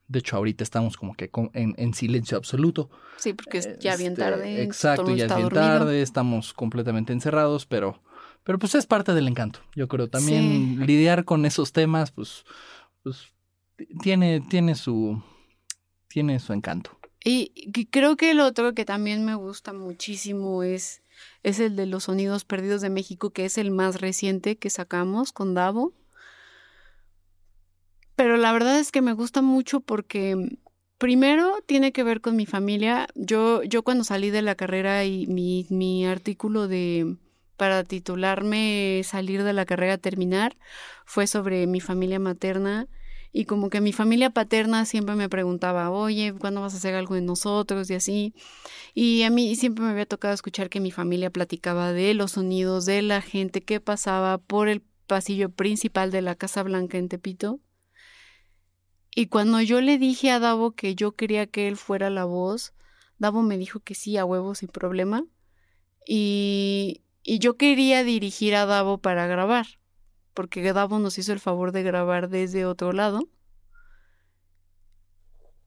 De hecho, ahorita estamos como que en, en silencio absoluto. Sí, porque es ya bien Este, tarde. Exacto, ya es bien dormido. tarde, estamos completamente encerrados, pero, pero pues es parte del encanto. Yo creo también lidiar con esos temas, pues, pues tiene, tiene su, tiene su encanto. Y creo que el otro que también me gusta muchísimo es, es el de los sonidos perdidos de México, que es el más reciente que sacamos con Davo. Pero la verdad es que me gusta mucho porque primero tiene que ver con mi familia. Yo, yo cuando salí de la carrera y mi, mi artículo de para titularme Salir de la carrera terminar fue sobre mi familia materna y como que mi familia paterna siempre me preguntaba, oye, ¿cuándo vas a hacer algo de nosotros? Y así. Y a mí siempre me había tocado escuchar que mi familia platicaba de los sonidos, de la gente que pasaba por el pasillo principal de la Casa Blanca en Tepito. Y cuando yo le dije a Davo que yo quería que él fuera la voz, Davo me dijo que sí, a huevo, sin problema. Y, y yo quería dirigir a Davo para grabar porque Davo nos hizo el favor de grabar desde otro lado.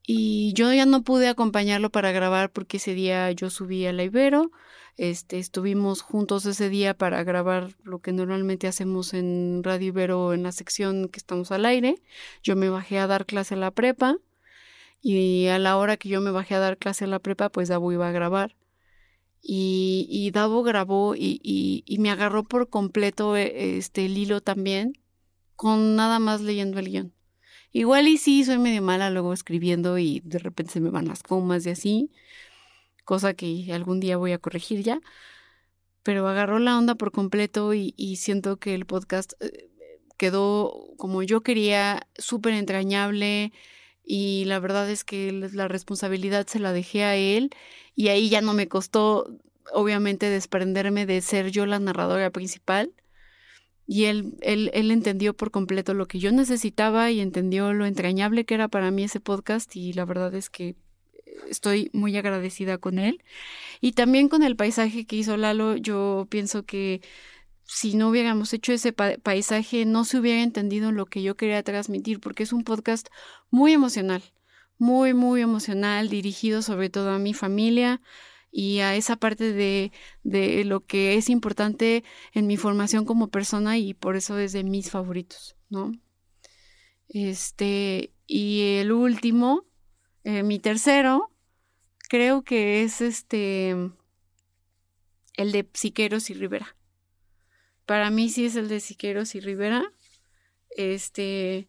Y yo ya no pude acompañarlo para grabar porque ese día yo subí a la Ibero. Este, estuvimos juntos ese día para grabar lo que normalmente hacemos en Radio Ibero en la sección que estamos al aire. Yo me bajé a dar clase a la prepa y a la hora que yo me bajé a dar clase a la prepa, pues Davo iba a grabar. Y, y Davo grabó y, me agarró por completo eh, este el hilo también, con nada más leyendo el guion. Igual y sí, soy medio mala luego escribiendo y de repente se me van las comas y así, cosa que algún día voy a corregir ya, pero agarró la onda por completo y, y siento que el podcast eh, quedó como yo quería, súper entrañable y la verdad es que la responsabilidad se la dejé a él y ahí ya no me costó obviamente desprenderme de ser yo la narradora principal y él, él, él entendió por completo lo que yo necesitaba y entendió lo entrañable que era para mí ese podcast y la verdad es que estoy muy agradecida con él. Y también con el paisaje que hizo Lalo yo pienso que si no hubiéramos hecho ese pa paisaje no se hubiera entendido lo que yo quería transmitir porque es un podcast muy emocional muy, muy emocional, dirigido sobre todo a mi familia y a esa parte de, lo que es importante en mi formación como persona y por eso es de mis favoritos, ¿no? Este, y el último, eh, mi tercero, creo que es este, el de Siqueros y Rivera. Para mí sí es el de Siqueros y Rivera. Este,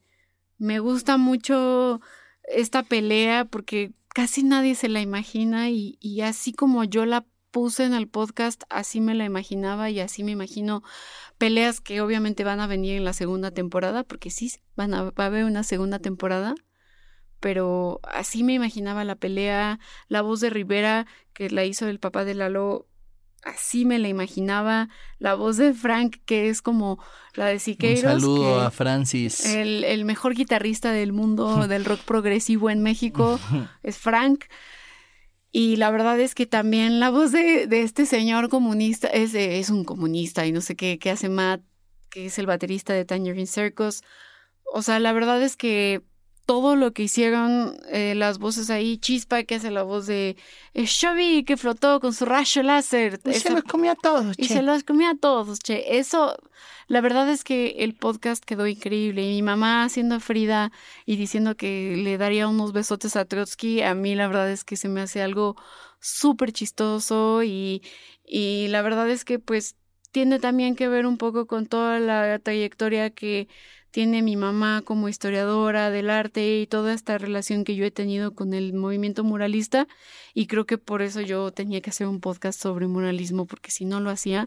me gusta mucho esta pelea porque casi nadie se la imagina y, y, así como yo la puse en el podcast, así me la imaginaba y así me imagino peleas que obviamente van a venir en la segunda temporada, porque sí, van a, va a haber una segunda temporada, pero así me imaginaba la pelea, la voz de Rivera que la hizo el papá de Lalo, así me la imaginaba, la voz de Frank que es como la de Siqueiros. Un saludo que a Francis. El, el, mejor guitarrista del mundo del rock progresivo en México es Frank. Y la verdad es que también la voz de, de este señor comunista es, es, un comunista y no sé qué, qué hace Matt, que es el baterista de Tangerine Circus. O sea, la verdad es que todo lo que hicieron eh, las voces ahí, Chispa que hace la voz de eh, Shovy que flotó con su rayo láser. Y se los comió a todos, y che. se los comía a todos, che. Eso, la verdad es que el podcast quedó increíble. Y mi mamá haciendo Frida y diciendo que le daría unos besotes a Trotsky, a mí la verdad es que se me hace algo súper chistoso y, y la verdad es que pues tiene también que ver un poco con toda la trayectoria que tiene mi mamá como historiadora del arte y toda esta relación que yo he tenido con el movimiento muralista y creo que por eso yo tenía que hacer un podcast sobre muralismo porque si no lo hacía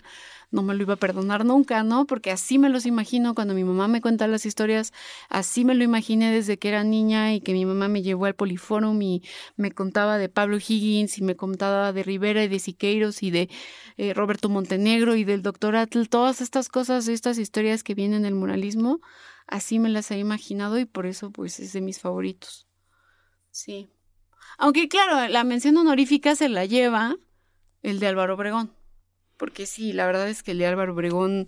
no me lo iba a perdonar nunca, ¿no? Porque así me los imagino cuando mi mamá me cuenta las historias, así me lo imaginé desde que era niña y que mi mamá me llevó al Poliforum y me contaba de Pablo Higgins y me contaba de Rivera y de Siqueiros y de eh, Roberto Montenegro y del doctor Atl, todas estas cosas, estas historias que vienen del muralismo, así me las he imaginado y por eso pues es de mis favoritos. Sí. Aunque claro, la mención honorífica se la lleva el de Álvaro Obregón. Porque sí, la verdad es que el de Álvaro Obregón,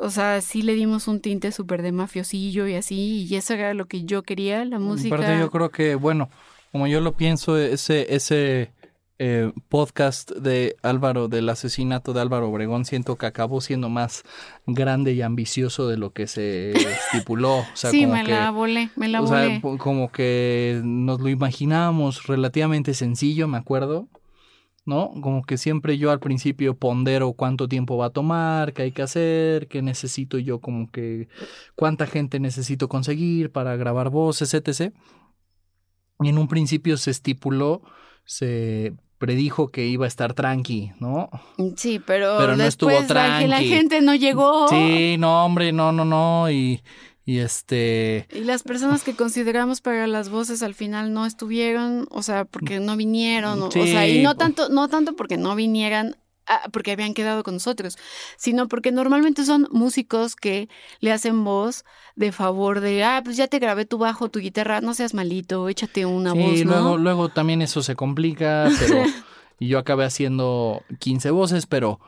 o sea, sí le dimos un tinte súper de mafiosillo y así, y eso era lo que yo quería, la música. Aparte yo creo que, bueno, como yo lo pienso, ese, ese eh, podcast de Álvaro, del asesinato de Álvaro Obregón, siento que acabó siendo más grande y ambicioso de lo que se estipuló. O sea, sí, como me que, la volé, me la o volé. como que nos lo imaginábamos relativamente sencillo, me acuerdo. ¿No? Como que siempre yo al principio pondero cuánto tiempo va a tomar, qué hay que hacer, qué necesito yo como que cuánta gente necesito conseguir para grabar voces, etc. Y en un principio se estipuló, se predijo que iba a estar tranqui, ¿no? Sí, pero, Pero no estuvo después la, la tranqui. gente no llegó. Sí, no, hombre, no, no, no. Y, y este. Y las personas que consideramos para las voces al final no estuvieron, o sea, porque no vinieron, o, o sea, y Sí, no po- tanto, no tanto porque no vinieran, porque habían quedado con nosotros, sino porque normalmente son músicos que le hacen voz de favor de, ah, pues ya te grabé tu bajo, tu guitarra, no seas malito, échate una sí, voz, ¿no? luego, luego también eso se complica, pero. y yo acabé haciendo 15 voces, pero.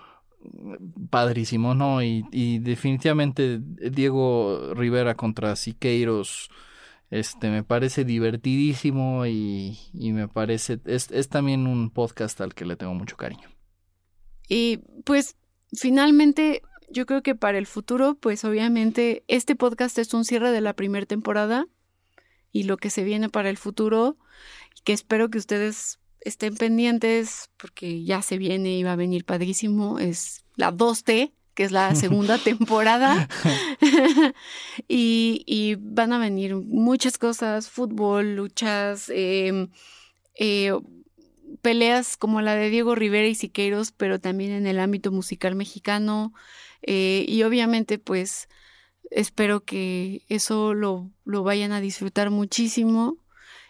Padrísimo, ¿no? Y, y definitivamente Diego Rivera contra Siqueiros. Este, me parece divertidísimo y, y me parece, es, es también un podcast al que le tengo mucho cariño. Y pues finalmente yo creo que para el futuro, pues obviamente este podcast es un cierre de la primera temporada y lo que se viene para el futuro, que espero que ustedes estén pendientes porque ya se viene y va a venir padrísimo, es la 2T, que es la segunda temporada. y, y van a venir muchas cosas, fútbol, luchas, eh, eh, peleas como la de Diego Rivera y Siqueiros, pero también en el ámbito musical mexicano. eh, y obviamente, pues, espero que eso lo, lo vayan a disfrutar muchísimo.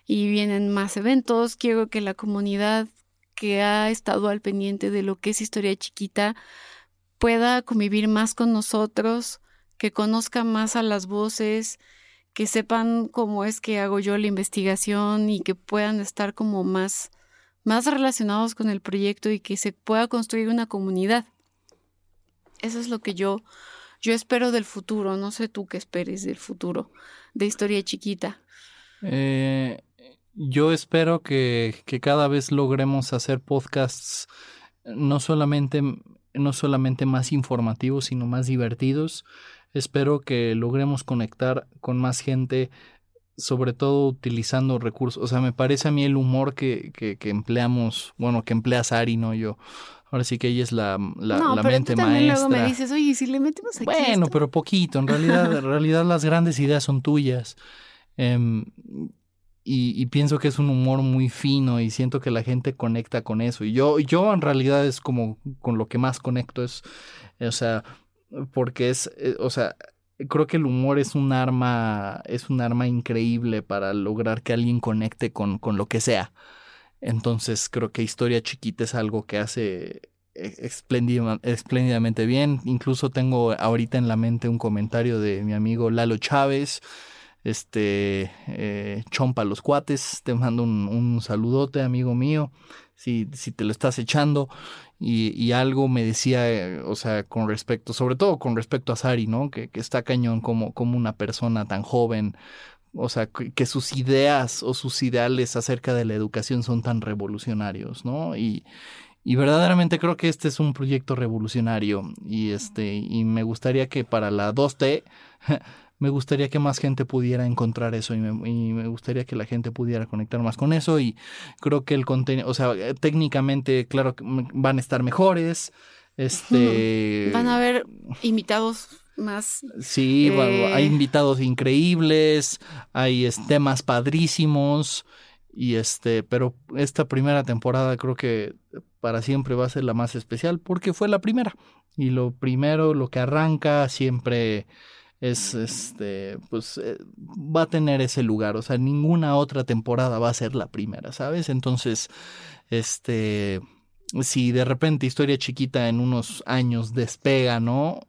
Y vienen más eventos. Quiero que la comunidad que ha estado al pendiente de lo que es historia chiquita pueda convivir más con nosotros, que conozca más a las voces, que sepan cómo es que hago yo la investigación y que puedan estar como más más relacionados con el proyecto y que se pueda construir una comunidad. Eso es lo que yo, yo espero del futuro. No sé tú qué esperes del futuro de historia chiquita. Eh, yo espero que, que cada vez logremos hacer podcasts no solamente, no solamente más informativos, sino más divertidos. Espero que logremos conectar con más gente, sobre todo utilizando recursos. O sea, me parece a mí el humor que, que, que empleamos, bueno, que emplea Sari, no yo. Ahora sí que ella es la, la, no, la pero mente tú también maestra. luego me dices, oye, si le metemos aquí. Bueno, esto?". pero poquito. En realidad, en realidad las grandes ideas son tuyas. Em, y, y pienso que es un humor muy fino y siento que la gente conecta con eso. Y yo, yo en realidad es como con lo que más conecto es, o sea, porque es, eh, o sea, creo que el humor es un arma, es un arma increíble para lograr que alguien conecte con, con lo que sea. Entonces creo que Historia Chiquita es algo que hace espléndida- espléndidamente bien. Incluso tengo ahorita en la mente un comentario de mi amigo Lalo Chávez. Este, eh, Chompa los cuates, te mando un, un saludote, amigo mío, si, si te lo estás echando. Y, y algo me decía, eh, o sea, con respecto, sobre todo con respecto a Sari, ¿no? Que, que está cañón como, como una persona tan joven o sea, que sus ideas o sus ideales acerca de la educación son tan revolucionarios, ¿no? Y, y verdaderamente creo que este es un proyecto revolucionario y este y me gustaría que para la 2T me gustaría que más gente pudiera encontrar eso y me, gustaría que la gente pudiera conectar más con eso y creo que el contenido, o sea, técnicamente claro van a estar mejores, este van a haber invitados más. Sí, hay eh, invitados increíbles, hay temas padrísimos y este, pero esta primera temporada creo que para siempre va a ser la más especial porque fue la primera y lo primero, lo que arranca siempre es este pues eh, va a tener ese lugar, o sea, ninguna otra temporada va a ser la primera, ¿sabes? Entonces, este si de repente historia chiquita en unos años despega, ¿no?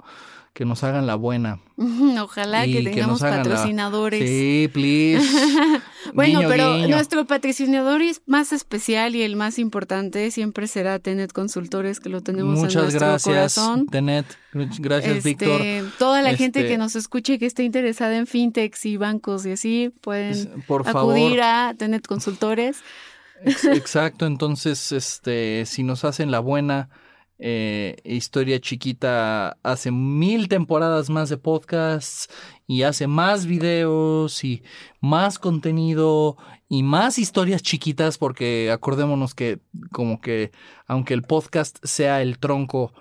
Que nos hagan la buena. Ojalá que tengamos patrocinadores. Sí, please. bueno, pero nuestro patrocinador más especial y el más importante siempre será Tenet Consultores, que lo tenemos En nuestro gracias, Tenet. Gracias, este, Víctor. Toda la gente que este nos escuche y que esté interesada en fintechs y bancos y así, pueden acudir a Tenet Consultores. Exacto, entonces, este, si nos hacen la buena eh, Historia Chiquita hace mil temporadas más de podcasts y hace más videos y más contenido y más historias chiquitas porque acordémonos que como que aunque el podcast sea el tronco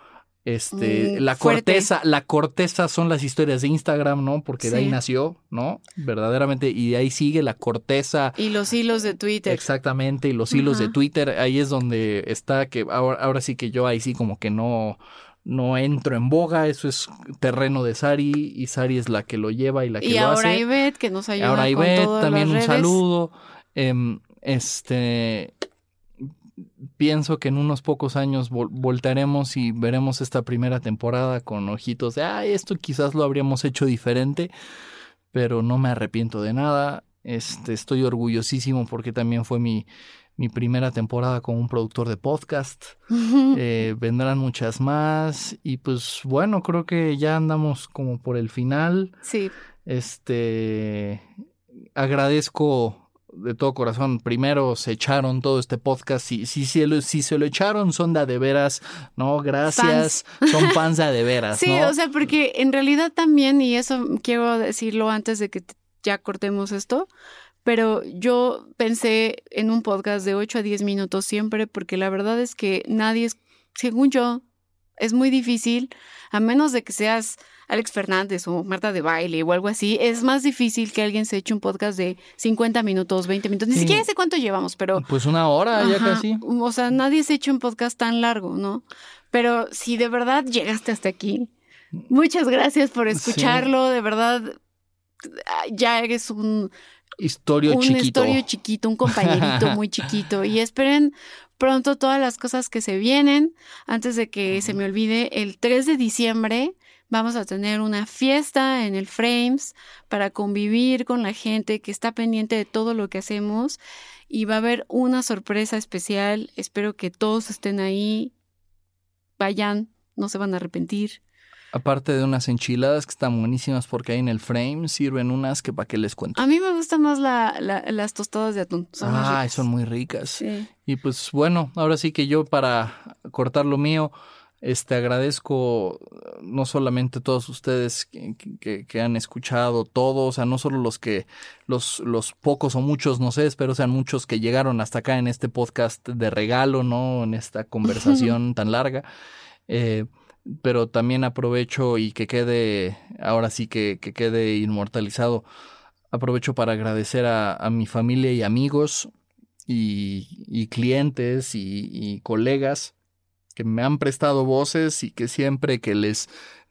este, mm, la corteza, la corteza son las historias de Instagram, ¿no? Porque de ahí nació, ¿no? Verdaderamente, y de ahí sigue la corteza. Y los hilos de Twitter. Exactamente, y los hilos de Twitter, ahí es donde está, que ahora, ahora sí que yo ahí sí como que no, no entro en boga, eso es terreno de Sari y Sari es la que lo lleva y la que lo hace. Y ahora Ivette que nos ayuda ahora Ivette, también un saludo. Em, este pienso que en unos pocos años voltaremos y veremos esta primera temporada con ojitos de, ah, esto quizás lo habríamos hecho diferente, pero no me arrepiento de nada. Este, estoy orgullosísimo porque también fue mi, mi primera temporada como un productor de podcast. Eh, vendrán muchas más y pues bueno, creo que ya andamos como por el final. Sí. Este, agradezco de todo corazón, primero se echaron todo este podcast. Si, si, si, si se lo echaron, son de, de veras, ¿no? Gracias. Son fans de, de veras. Sí, o sea, porque en realidad también, y eso quiero decirlo antes de que ya cortemos esto, pero yo pensé en un podcast de 8 a 10 minutos siempre, porque la verdad es que nadie es, según yo, es muy difícil, a menos de que seas Alex Fernández o Marta de Baile o algo así, es más difícil que alguien se eche un podcast de 50 minutos, 20 minutos. Ni siquiera sé cuánto llevamos, pero... Pues una hora ya casi. O sea, nadie se echa un podcast tan largo, ¿no? Pero si de verdad llegaste hasta aquí, muchas gracias por escucharlo, de verdad, ya eres un... Historio un chiquito. Un historio chiquito, un compañerito muy chiquito. Y esperen pronto todas las cosas que se vienen. Antes de que se me olvide, el 3 de diciembre Vamos a tener una fiesta en el Frames para convivir con la gente que está pendiente de todo lo que hacemos y va a haber una sorpresa especial. Espero que todos estén ahí. Vayan, no se van a arrepentir. Aparte de unas enchiladas que están buenísimas porque ahí en el frame sirven unas que para qué les cuento. A mí me gustan más las tostadas de atún. Son ah, son muy ricas. Y pues bueno, ahora sí que yo para cortar lo mío, este, agradezco no solamente a todos ustedes que, que, han escuchado todos, o sea, no solo los que, los, los pocos o muchos, no sé, espero sean muchos que llegaron hasta acá en este podcast de regalo, ¿no? En esta conversación tan larga. Eh, pero también aprovecho y que quede, ahora sí que, que quede inmortalizado, aprovecho para agradecer a, a mi familia y amigos y, y clientes y, y colegas que me han prestado voces y que siempre que les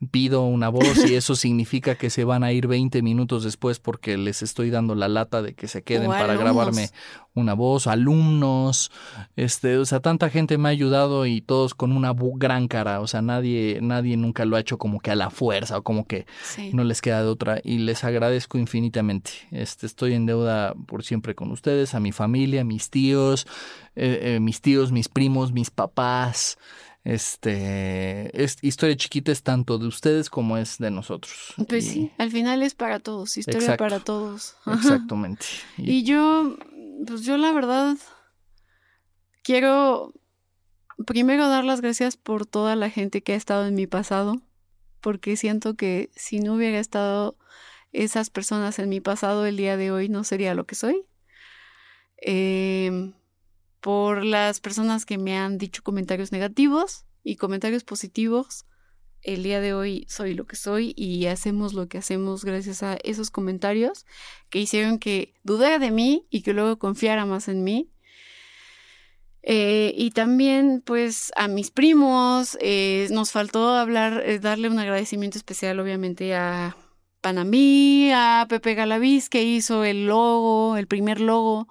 pido una voz y eso significa que se van a ir 20 minutos después porque les estoy dando la lata de que se queden para grabarme una voz, alumnos, este, o sea, tanta gente me ha ayudado y todos con una gran cara, o sea, nadie nadie nunca lo ha hecho como que a la fuerza o como que no les queda de otra y les agradezco infinitamente. Este, estoy en deuda por siempre con ustedes, a mi familia, mis tíos, eh, eh, mis tíos, mis primos, mis papás, Este, es, historia chiquita es tanto de ustedes como es de nosotros. Pues Y- sí, al final es para todos, historia Exacto. para todos. Ajá. Exactamente. Y- Y yo, pues yo la verdad quiero primero dar las gracias por toda la gente que ha estado en mi pasado, porque siento que si no hubiera estado esas personas en mi pasado el día de hoy no sería lo que soy. Em, por las personas que me han dicho comentarios negativos y comentarios positivos. El día de hoy soy lo que soy y hacemos lo que hacemos gracias a esos comentarios que hicieron que dudara de mí y que luego confiara más en mí. Eh, y también, pues, a mis primos, eh, nos faltó hablar, eh, darle un agradecimiento especial, obviamente, a Panamí, a Pepe Galaviz, que hizo el logo, el primer logo.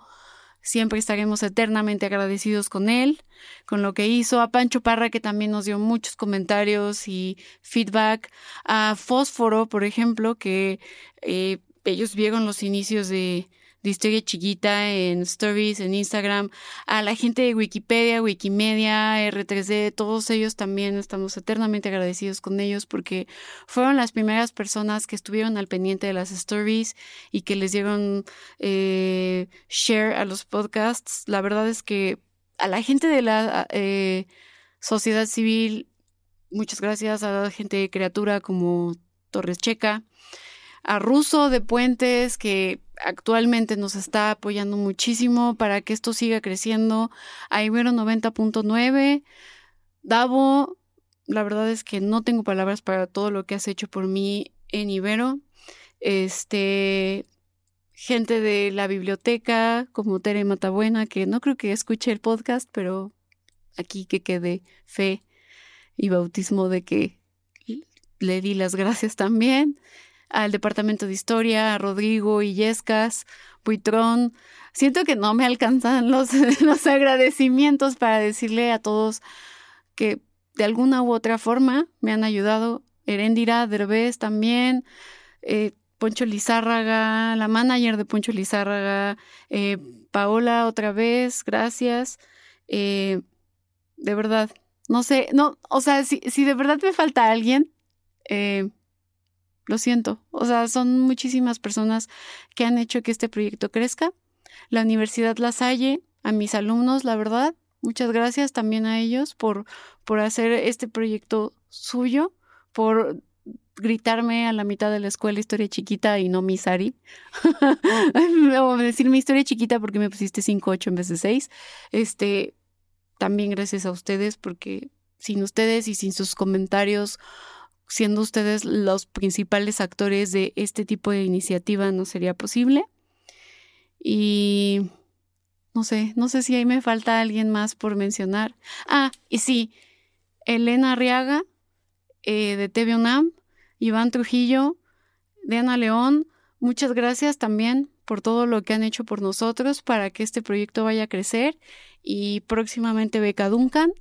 Siempre estaremos eternamente agradecidos con él, con lo que hizo. A Pancho Parra, que también nos dio muchos comentarios y feedback. A Fósforo, por ejemplo, que eh, ellos vieron los inicios de, de Historia Chiquita en Stories, en Instagram, a la gente de Wikipedia, Wikimedia, R3D, todos ellos también estamos eternamente agradecidos con ellos porque fueron las primeras personas que estuvieron al pendiente de las stories y que les dieron eh, share a los podcasts. La verdad es que a la gente de la eh, sociedad civil, muchas gracias a la gente de criatura como Torres Checa, a Russo de Puentes, que actualmente nos está apoyando muchísimo para que esto siga creciendo, a Ibero 90.9, Davo, la verdad es que no tengo palabras para todo lo que has hecho por mí en Ibero. Este, gente de la biblioteca, como Tere Matabuena, que no creo que escuche el podcast, pero aquí que quede fe y bautismo de que le di las gracias también al Departamento de Historia, a Rodrigo Illescas, Buitrón. Siento que no me alcanzan los, los agradecimientos para decirle a todos que de alguna u otra forma me han ayudado. Herendira Derbez también, eh, Poncho Lizárraga, la manager de Poncho Lizárraga, eh, Paola otra vez, gracias. Eh, de verdad, no sé, no, o sea, si, si de verdad me falta alguien, eh, lo siento. O sea, son muchísimas personas que han hecho que este proyecto crezca. La Universidad La Salle, a mis alumnos, la verdad, muchas gracias también a ellos por, por hacer este proyecto suyo, por gritarme a la mitad de la escuela historia chiquita y no mi Sari. o decir mi historia chiquita porque me pusiste 5-8 en vez de 6. Este, también gracias a ustedes porque sin ustedes y sin sus comentarios siendo ustedes los principales actores de este tipo de iniciativa no sería posible. Y no sé, no sé si ahí me falta alguien más por mencionar. Ah, y sí, Elena Arriaga eh, de TV UNAM, Iván Trujillo, Diana León, muchas gracias también por todo lo que han hecho por nosotros para que este proyecto vaya a crecer y próximamente Beca Duncan.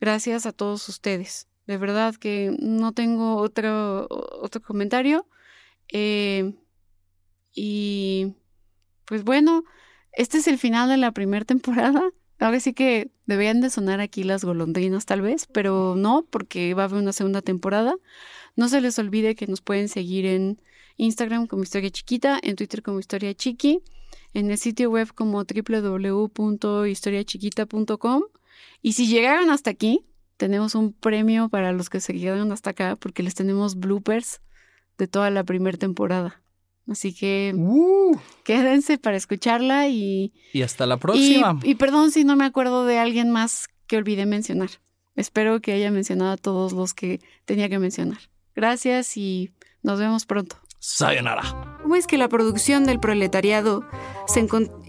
Gracias a todos ustedes. De verdad que no tengo otro, otro comentario. Eh, y pues bueno, este es el final de la primera temporada. Ahora sí que deberían de sonar aquí las golondrinas tal vez, pero no, porque va a haber una segunda temporada. No se les olvide que nos pueden seguir en Instagram como Historia Chiquita, en Twitter como Historia Chiqui, en el sitio web como www.historiachiquita.com. Y si llegaron hasta aquí, tenemos un premio para los que se quedaron hasta acá porque les tenemos bloopers de toda la primera temporada. Así que Uh, quédense para escucharla y, y hasta la y, próxima. y perdón si no me acuerdo de alguien más que olvidé mencionar. Espero que haya mencionado a todos los que tenía que mencionar. Gracias y nos vemos pronto. Sayonara. ¿Cómo es que la producción del proletariado se encontró...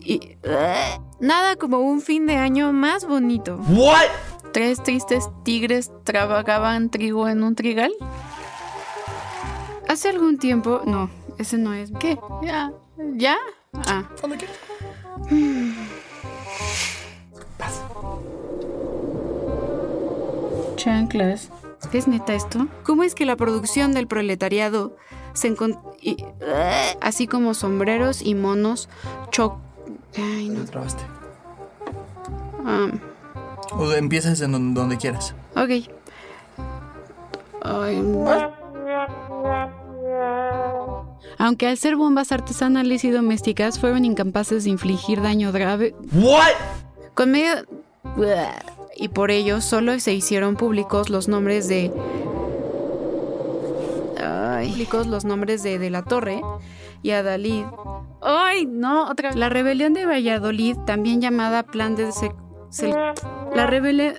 Nada como un fin de año más bonito. What? Tres tristes tigres trabajaban trigo en un trigal. Hace algún tiempo... No, ese no es... ¿Qué? ¿Ya? ¿Ya? Ah. Chanclas. ¿Es neta esto? ¿Cómo es que la producción del proletariado se encontró... Así como sombreros y monos choc... Ay, no. Trabaste. Ah, O empiezas en don- donde quieras. Ok. Ay. Aunque al ser bombas artesanales y domésticas fueron incapaces de infligir daño grave. What? Con medio. Y por ello solo se hicieron públicos los nombres de. Ay. Públicos los nombres de De la Torre y Adalid. ¡Ay! No, otra vez. La rebelión de Valladolid, también llamada Plan de. Se- se- la rebelión.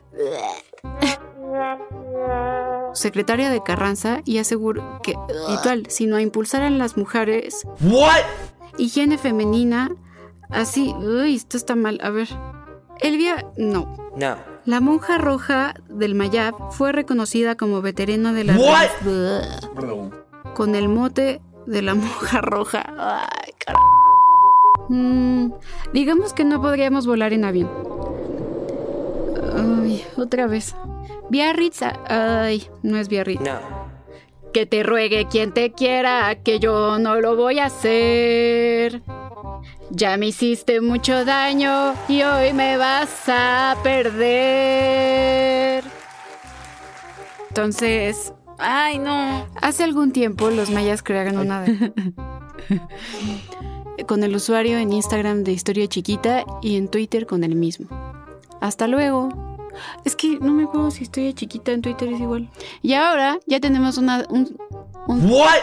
Secretaria de Carranza y aseguró que, literal, sino a impulsar a las mujeres What? higiene femenina, así, uy, esto está mal, a ver. Elvia, no. No. La monja roja del Mayab fue reconocida como veterana de la What? Con el mote de la monja roja. Ay, carajo. Mm, digamos que no podríamos volar en avión. Ay, otra vez. Biarritz, ay, no es Biarritz. No. Que te ruegue quien te quiera, que yo no lo voy a hacer. Ya me hiciste mucho daño y hoy me vas a perder. Entonces, ay no. Hace algún tiempo los mayas crearon una de- con el usuario en Instagram de Historia Chiquita y en Twitter con el mismo. Hasta luego. Es que no me acuerdo si estoy chiquita en Twitter, es igual. Y ahora ya tenemos una. Un, un... ¿What?